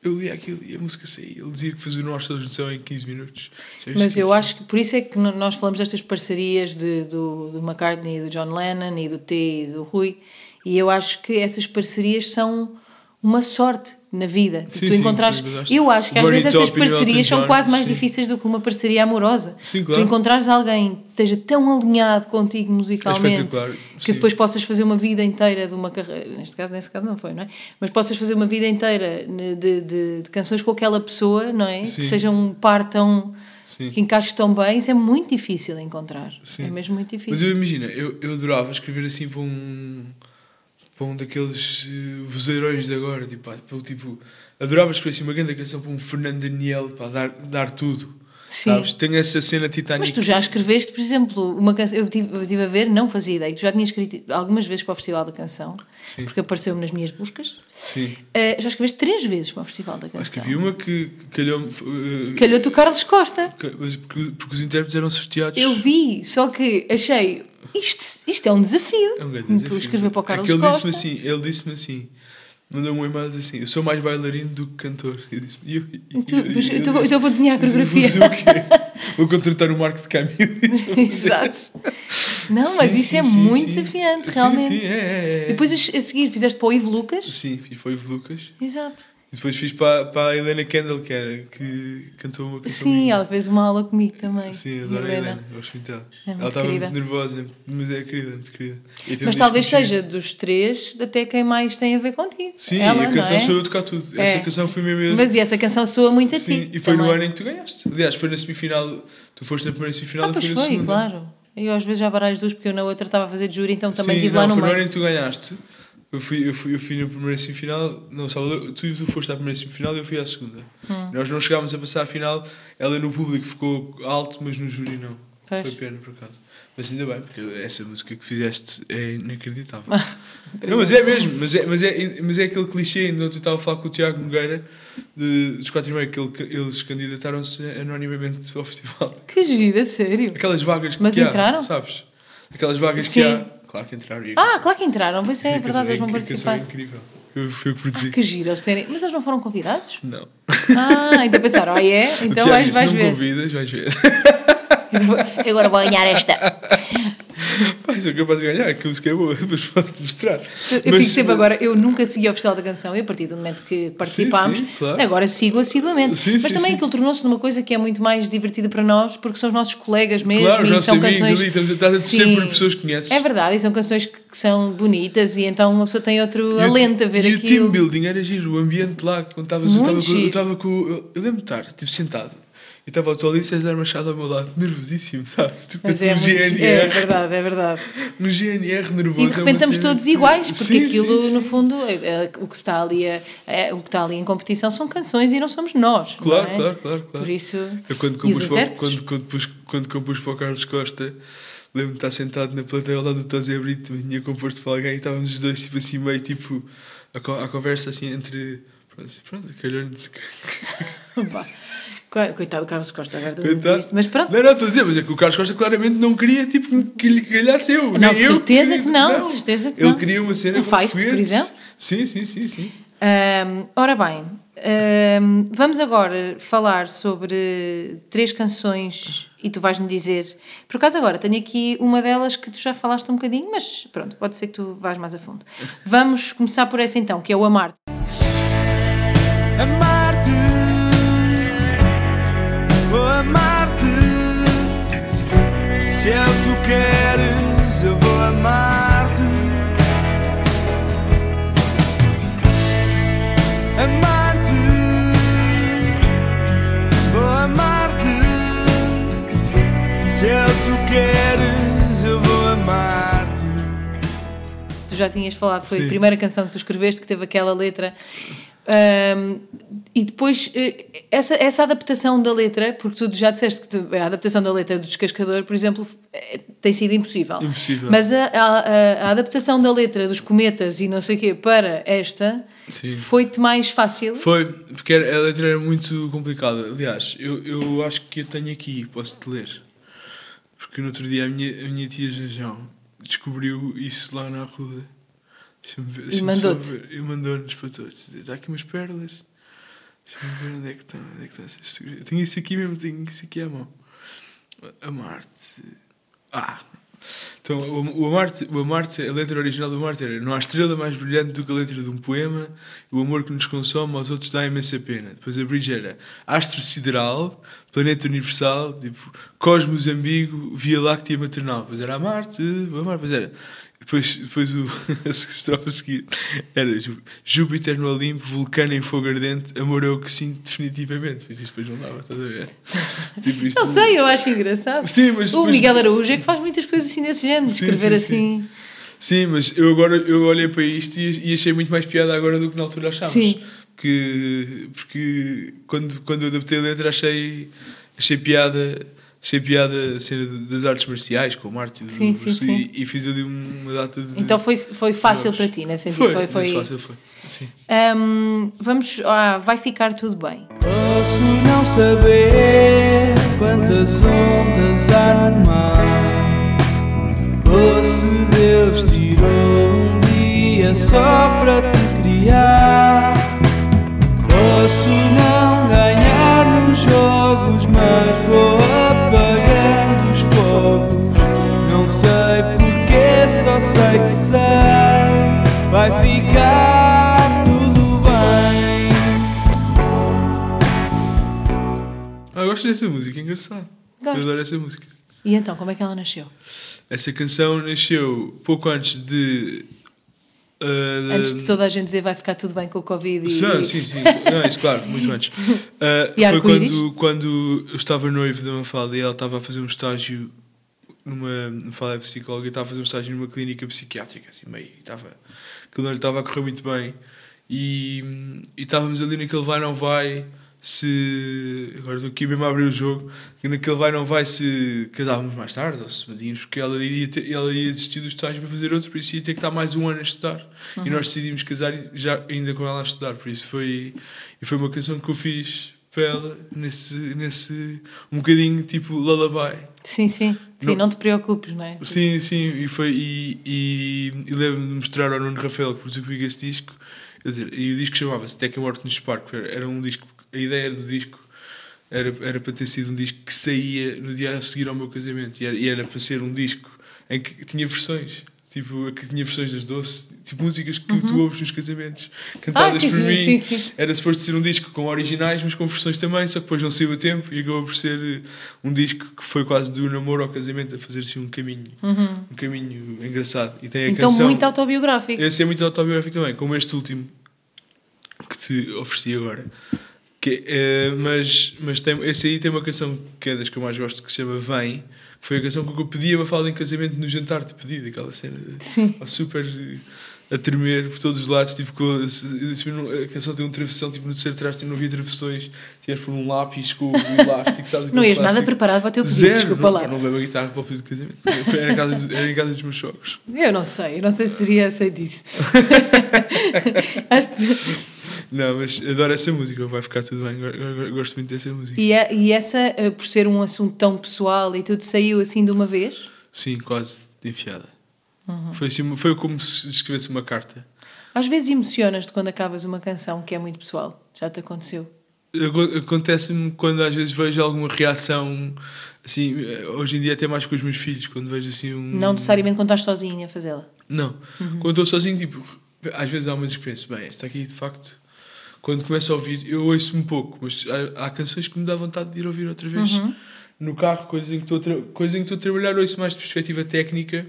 Eu lia aquilo e a música saía. Ele dizia que fazia o nosso junção em 15 minutos. Mas eu acho que por isso é que nós falamos destas parcerias de, do, do McCartney, do John Lennon e do T e do Rui, e eu acho que essas parcerias são uma sorte na vida. Sim, tu encontrares, sim, eu acho que às vezes essas parcerias são quase mais difíceis do que uma parceria amorosa. Sim, claro. Tu encontrares alguém que esteja tão alinhado contigo musicalmente É que depois possas fazer uma vida inteira de uma carreira, neste caso, nesse caso não foi, não é? Mas possas fazer uma vida inteira de, de, de- canções com aquela pessoa, não é? Que seja um par tão Sim. que encaixe tão bem, isso é muito difícil de encontrar. Sim. É mesmo muito difícil. Mas eu imagino, eu, eu adorava escrever assim para um, para um daqueles uh, vozeirões de agora, tipo, pá, para o tipo, adorava escrever assim uma grande canção para um Fernando Daniel, para dar, dar tudo. Sim. Sabes? Tenho essa cena Titanic. Mas tu já escreveste, por exemplo, uma canção. Eu estive, eu estive a ver, não fazia ideia. Tu já tinhas escrito algumas vezes para o Festival da Canção, Sim. porque apareceu-me nas minhas buscas. Sim. Eh, já escreveste três vezes para o Festival da Canção. Acho que havia uma que calhou-me. uh, Calhou-te o Carlos Costa. mas porque, porque os intérpretes eram sorteados. Eu vi, só que achei. Isto, isto é um desafio. É um grande desafio. Escrever para o Carlos é ele Costa. disse-me assim, ele disse-me assim, mandou-me um e-mail assim, eu sou mais bailarino do que cantor. Eu disse, e eu, e- Tu- eu- mas eu então vou- disse, então vou desenhar a "Mas eu vou coreografia." quê? Vou contratar o Marco de Camilo. [laughs] Exato. Não, mas Sim, isso sim, é sim, muito sim. desafiante, Sim, realmente. Sim, é, é, é. E depois a a seguir fizeste para o Ivo Lucas. Sim, fiz para o Ivo Lucas. Exato. E depois fiz para, para a Helena Kendall, que, era, que cantou uma canção. Sim, minha. ela fez uma aula comigo também. Sim, adoro a Helena. Helena, gosto muito dela. É ela estava muito nervosa, mas é querida, muito querida. Um Mas talvez seja dos três até quem mais tem a ver contigo. Sim, ela, a canção é? sou eu tocar tudo. É. Essa canção foi mesmo eu. Mas e essa canção soa muito a Sim, ti. e foi no também. ano em que tu ganhaste. Aliás, foi na semifinal. Tu foste na primeira semifinal Ah, e foi na foi, segunda. claro. Eu às vezes já baralho as duas porque eu na outra estava a fazer de júri, então também Sim, estive não, lá no foi no ano meio. em que tu ganhaste. Eu fui, eu fui, eu fui na primeira semifinal. Não, Salvador, tu, tu foste à primeira semifinal e eu fui à segunda. Hum. Nós não chegámos a passar a final. Ela no público ficou alto, mas no júri não. Pois. Foi pena, por acaso. Mas ainda bem, porque essa música que fizeste é inacreditável. [laughs] Não, mas é mesmo. Mas é, mas é, mas é aquele clichê. Ainda ontem eu estava a falar com o Tiago Nogueira de, dos 4 e meio, que ele- eles candidataram-se anonimamente ao festival. Que gira, sério. Aquelas vagas que Mas há, entraram? sabes? Aquelas vagas Sim. que há. Claro que entraram. A Ah, canção- claro que entraram, pois é, [laughs] é a verdade, eles vão é- a canção participar. é incrível. Eu fui eu que produzi. Ah, que gira eles terem. Mas eles não foram convidados? Não. Ah, então pensaram, ah, é? O [laughs] Então Tiago vais, vais não ver. convidas, vais ver. [laughs] Agora vou ganhar esta. [laughs] Pá, sou capaz de ganhar, que música é boa, depois posso-te mostrar. Eu Mas- fico sempre agora, eu nunca segui o Festival da Canção e a partir do momento que participámos, sim, claro. agora sigo assiduamente. Sim, Mas também aquilo tornou-se numa coisa que é muito mais divertida para nós, porque são os nossos colegas mesmo Claro, e nossos são amigos canções. ali, estamos estás por pessoas que conheces. É verdade, e são canções que, que são bonitas e então uma pessoa tem outro E alento a ver e aquilo. o team building era giro, o ambiente lá, quando estavas, eu eu estava com, eu, eu lembro de estar, tipo, sentado, e estava o Tolly César Machado ao meu lado, nervosíssimo, sabes? Tipo, Mas é, no muito, é GNR, verdade, é verdade. no GNR nervoso. E de é repente uma estamos cena todos iguais, porque Sim, aquilo, sim, sim. no fundo, é- é- o, que está ali é- o que está ali em competição são canções e não somos nós. Claro, é? claro, claro, claro. Por isso. Eu quando compus, para, quando, quando, pus, quando compus para o Carlos Costa, lembro-me de estar sentado na plateia ao lado do Tosé Brito, tinha composto para alguém e estávamos os dois tipo assim, meio tipo, a, co- a conversa assim entre. Pronto, assim, pronto calhou-nos. [laughs] Coitado do Carlos Costa, agora estou a dizer Coitado. isto. Mas pronto. Não, não, estou a dizer, mas é que o Carlos Costa claramente não queria tipo, que lhe calhasse eu. Não, nem de certeza queria- que não, de certeza que Ele não. queria uma cena Um com Feist, por exemplo? Sim, sim, sim, sim. Ahm, ora bem, ahm, vamos agora falar sobre três canções e tu vais-me dizer. Por acaso, agora tenho aqui uma delas que tu já falaste um bocadinho, mas pronto, pode ser que tu vás mais a fundo. Vamos começar por essa então, que é o Amar. Amar-te, amar-te. Se é o que tu queres, eu vou amar-te. Amar-te, vou amar-te. Se é o que tu queres, eu vou amar-te. Tu já tinhas falado, foi a Sim. primeira canção que tu escreveste que teve aquela letra. Ahm, e depois, eh, essa, essa adaptação da letra, porque tu já disseste que a adaptação da letra do Descascador, por exemplo, eh, tem sido impossível. Impossível. Mas a, a- a- adaptação da letra dos cometas e não sei o quê para esta foi-te mais fácil. Foi, porque a letra era muito complicada. Aliás, eu, eu acho que eu tenho aqui, posso-te ler. Porque no outro dia a minha, a minha tia Janjão descobriu isso lá na Arruda. Só mandou-te? E mandou-nos para todos. Está aqui umas pérolas. Deixa-me ver onde é que estão. Onde é que estão essas. Eu tenho isso aqui mesmo, tenho isso aqui à mão. Amarte. Ah! Então, o, o Amarte, o Amarte, a letra original do Amarte era Não há estrela mais brilhante do que a letra de um poema O amor que nos consome aos outros dá imensa pena Depois a bridge era Astro sideral, planeta universal Tipo, cosmos ambíguo, via láctea maternal Depois era Amarte, Amarte, depois era depois, depois o, [laughs] a estrofe a seguir era Jú- Júpiter no Olimpo, vulcano em fogo ardente, amor é o que sinto definitivamente. Mas isto depois não dava, estás a ver? [laughs] Tipo, Não sei, eu acho engraçado. Sim, mas o Miguel Araújo é que faz muitas coisas assim desse género, Sim, escrever sim, assim. Sim, mas eu agora eu olhei para isto e, e achei muito mais piada agora do que na altura achámos. Sim. Porque, porque quando, quando eu adaptei a letra achei, achei piada. Achei piada a cena das artes marciais, com o Marte Sim, sim, sim. e, fiz ali uma data de. Então foi, foi fácil para ti, nesse sentido. Foi, Foi, foi, fácil foi. Sim. Ahm, vamos. Ah, vai ficar tudo bem. Posso não saber quantas ondas há no mar Ou se Deus tirou um dia só para te criar Posso não ganhar nos jogos Mas vou só sei que sei, vai ficar tudo bem. Ah, eu gosto dessa música, é engraçado. Gosto. Eu adoro essa música. E então, como é que ela nasceu? Essa canção nasceu pouco antes ah, de. Antes de toda a gente dizer vai ficar tudo bem com o Covid. E... Sim, sim, sim. Não, isso, claro, muito antes. Uh, [laughs] foi quando, quando eu estava noivo da Mafalda e ela estava a fazer um estágio numa. Mafalda é psicóloga e estava a fazer um estágio numa clínica psiquiátrica, assim, meio. Estava, aquilo não lhe estava a correr muito bem. E, e estávamos ali naquele vai não vai. Se. Agora estou aqui mesmo a abrir o jogo. Naquele vai não vai se casávamos mais tarde ou se medíamos, porque ela ia, ter, ela ia desistir do estágio para fazer outro, por isso ia ter que estar mais um ano a estudar. E nós decidimos casar já ainda com ela a estudar, por isso foi. E foi uma canção que eu fiz para ela nesse. nesse um bocadinho tipo lullaby. Sim, sim. Sim, Não- não, te preocupes, não é? Sim, sim, e foi. E, e, e lembro-me de mostrar ao Nuno Rafael que produziu esse disco. Quer dizer, e o disco chamava-se Até que a Morte nos Separe, porque era um disco. A ideia do disco era, era para ter sido um disco que saía no dia a seguir ao meu casamento. E era, e era para ser um disco em que tinha versões. Tipo, que tinha versões das doce, tipo músicas que tu ouves nos casamentos, cantadas que por mim. sim, sim. Era suposto ser um disco com originais, mas com versões também, só que depois não saiu a tempo e acabou por ser eh, um disco que foi quase do namoro ao casamento a fazer-se um caminho, um caminho engraçado. E tem a Então, canção. muito autobiográfico. Esse é muito autobiográfico também, como este último que te ofereci agora. Que, é, mas mas tem, esse aí tem uma canção que é das que eu mais gosto que se chama Vem, foi a canção que eu pedi a Mafalda em casamento no jantar de pedido, aquela cena Sim. super a tremer por todos os lados, tipo, com, se- a canção tem um travessão, tipo, no terceiro traste não havia travessões, tinhas por um lápis com o elástico, sabes? Não ias nada preparado para o teu pedido, Zero, desculpa não, lá. Não veio uma guitarra para o pedido de casamento. Foi- Era em casa, dos- era em casa dos meus sogros. Eu não sei, eu não sei se teria aceito isso. [laughs] Acho que- Não, mas adoro essa música, vai ficar tudo bem. go- go- Gosto muito dessa música. e, é- e essa, eh, por ser um assunto tão pessoal e tudo, saiu assim de uma vez? Sim, quase de enfiada. Uhum. Foi, assim, foi como se escrevesse uma carta. Às vezes emocionas-te quando acabas uma canção que é muito pessoal. Já te aconteceu? Aco- Acontece-me quando às vezes vejo alguma reação, assim, hoje em dia até mais com os meus filhos, quando vejo assim um. Não necessariamente quando estás sozinha a fazê-la. Não. Uhum. Quando estou sozinho, tipo, às vezes há umas que penso, bem, esta aqui de facto, quando começo a ouvir, eu ouço um pouco, mas há, há canções que me dá vontade de ir ouvir outra vez. Uhum. No carro, coisas em que estou a, tra- coisas em que estou a trabalhar, ouço mais de perspectiva técnica.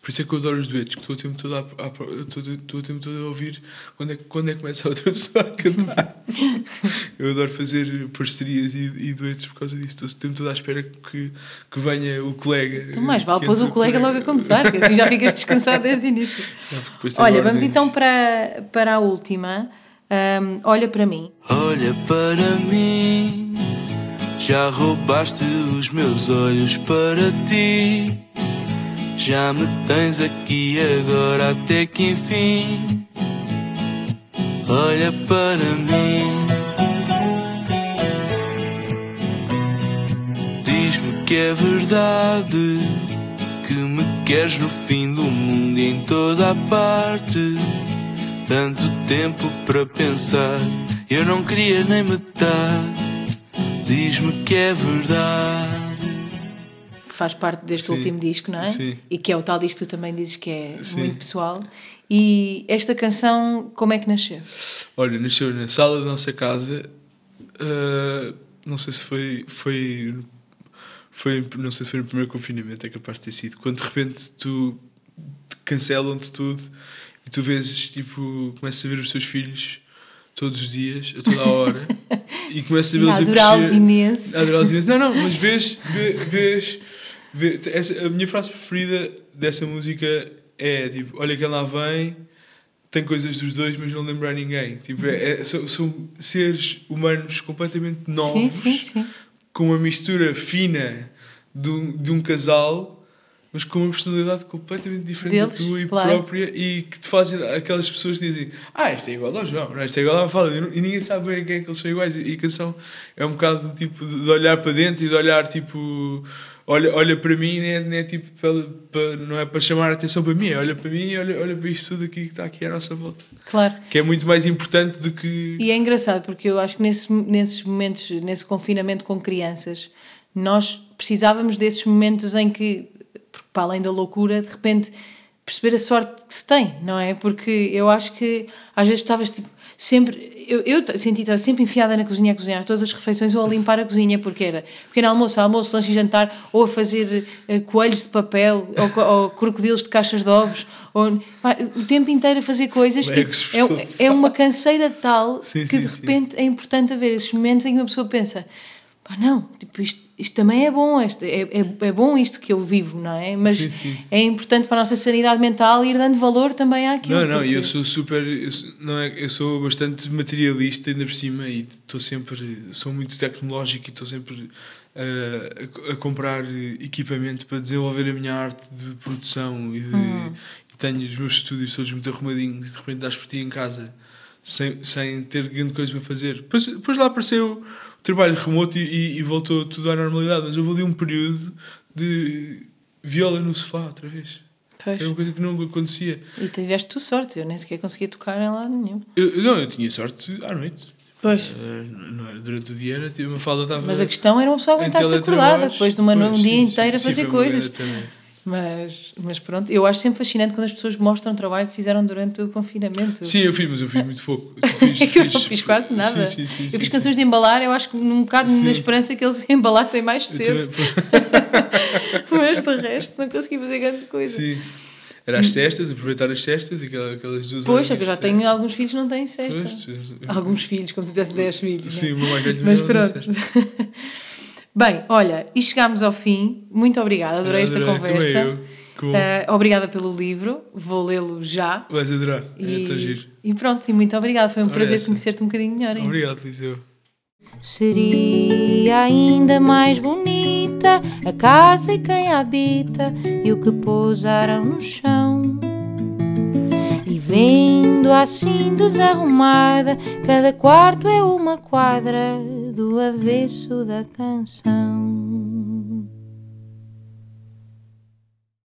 Por isso é que eu adoro os duetos, que estou o tempo todo a, a- estou, estou o tempo todo a ouvir quando é, que- quando é que começa a [laughs] outra pessoa a cantar. [laughs] eu adoro fazer parcerias e, e duetos por causa disso. Estou o tempo todo à espera que, que venha o colega. Então, mais vale pôs o colega logo a começar, que assim já [laughs] ficas descansado desde o início. Não, Olha, vamos então para, para a última. Ahm, olha para mim. Olha para mim, já roubaste os meus olhos para ti. Já me tens aqui agora até que enfim. Olha para mim, diz-me que é verdade. Que me queres no fim do mundo e em toda a parte. Tanto tempo para pensar, eu não queria nem metade. Diz-me que é verdade. faz parte deste Sim, último disco, não é? sim. E que é o tal disco que tu também dizes que é Sim. muito pessoal. E esta canção, como é que nasceu? Olha, nasceu na sala da nossa casa. ah, não sei se foi, foi. Foi. Não sei se foi no primeiro confinamento, é capaz de ter sido. Quando de repente tu cancelam-te tudo e tu vês, tipo, começas a ver os teus filhos todos os dias, a toda a hora, e começas a a vê-los a crescer. imenso. A adorá-los imenso. Não, não, mas vês. vê- vês, vê- essa, a minha frase preferida dessa música é tipo: Olha quem lá vem, tem coisas dos dois, mas não lembrar ninguém. Tipo, é, é- são, são seres humanos completamente novos, Sim, sim, sim. com uma mistura fina de um, de um casal. Mas com uma personalidade completamente diferente Deles, da tua e claro. própria, e que te fazem aquelas pessoas que dizem: Ah, esta é igual ao João, não, esta é igual à Mafalda, e ninguém sabe bem a quem é que eles são iguais. E a canção é um bocado tipo de olhar para dentro e de olhar tipo. Olha, olha para mim, não é, não é tipo para, para- não é para chamar a atenção para mim, é olha para mim e olha, olha para isto tudo aqui que está aqui à nossa volta. Claro. Que é muito mais importante do que. E é engraçado porque eu acho que nesse, nesses momentos, nesse confinamento com crianças, nós precisávamos desses momentos em que, porque para além da loucura, de repente perceber a sorte que se tem, não é? Porque eu acho que às vezes estavas tipo, sempre. Eu, eu senti estava sempre enfiada na cozinha a cozinhar todas as refeições ou a limpar a cozinha, porque era pequeno almoço, almoço, lanche e jantar, ou a fazer uh, coelhos de papel, ou, ou, crocodilos de caixas de ovos, ou pá, o tempo inteiro a fazer coisas. é, é uma canseira tal sim, que sim, de repente é importante haver esses momentos em que uma pessoa pensa pá, não, tipo, isto, isto também é bom, isto, é, é, é bom isto que eu vivo, não é? Mas Sim, sim. é importante para a nossa sanidade mental ir dando valor também àquilo. Não, não, porque- eu sou super. Eu sou, não é, eu sou bastante materialista ainda por cima e estou sempre. Sou muito tecnológico e estou sempre eh, a, a comprar equipamento para desenvolver a minha arte de produção e, de, e tenho os meus estúdios todos muito arrumadinhos e de repente estás por ti em casa sem, sem ter grande coisa para fazer. Depois, depois lá apareceu trabalho remoto e, e- voltou tudo à normalidade, mas houve ali um período de viola no sofá outra vez. Pois. Era uma coisa que não acontecia. E tiveste tu sorte, eu nem sequer conseguia tocar em lado nenhum. Eu, eu- não, eu tinha sorte à noite. Pois. Eh, era durante o dia, era, tipo, uma falda estava. Mas a questão era uma pessoa aguentar-se acordada depois de uma, Pois, um dia sim, inteiro a sim, fazer sim, foi uma coisas. também. Mas, mas pronto, eu acho sempre fascinante quando as pessoas mostram o trabalho que fizeram durante o confinamento. Sim, eu fiz, mas eu fiz muito pouco. [laughs] Eu fiz, eu não fiz quase nada. Sim, sim, sim, eu fiz canções de embalar, eu acho que num bocado na esperança que eles [laughs] embalassem mais cedo, [laughs] mas de resto não consegui fazer grande coisa. Sim. Era as cestas, aproveitar as cestas, aquela- aquelas duas Pois, é que eu já tenho alguns filhos que não têm cesta. cesta. Pois, Alguns filhos, como se tivesse 10 filhos. Sim, né? o meu mais velho também Mas pronto. Bem, olha, e chegámos ao fim. Muito obrigada, adorei esta Adorei, conversa. eu. Que bom. Eh, obrigada pelo livro, vou lê-lo já. Vais adorar. É E, tão giro. e pronto, e muito obrigada. Foi um Ora, prazer conhecer-te um bocadinho melhor. ainda. Obrigado, Liseu. Seria ainda mais bonita a casa e quem a habita e o que pousaram no chão. Vendo assim desarrumada, cada quarto é uma quadra do avesso da canção.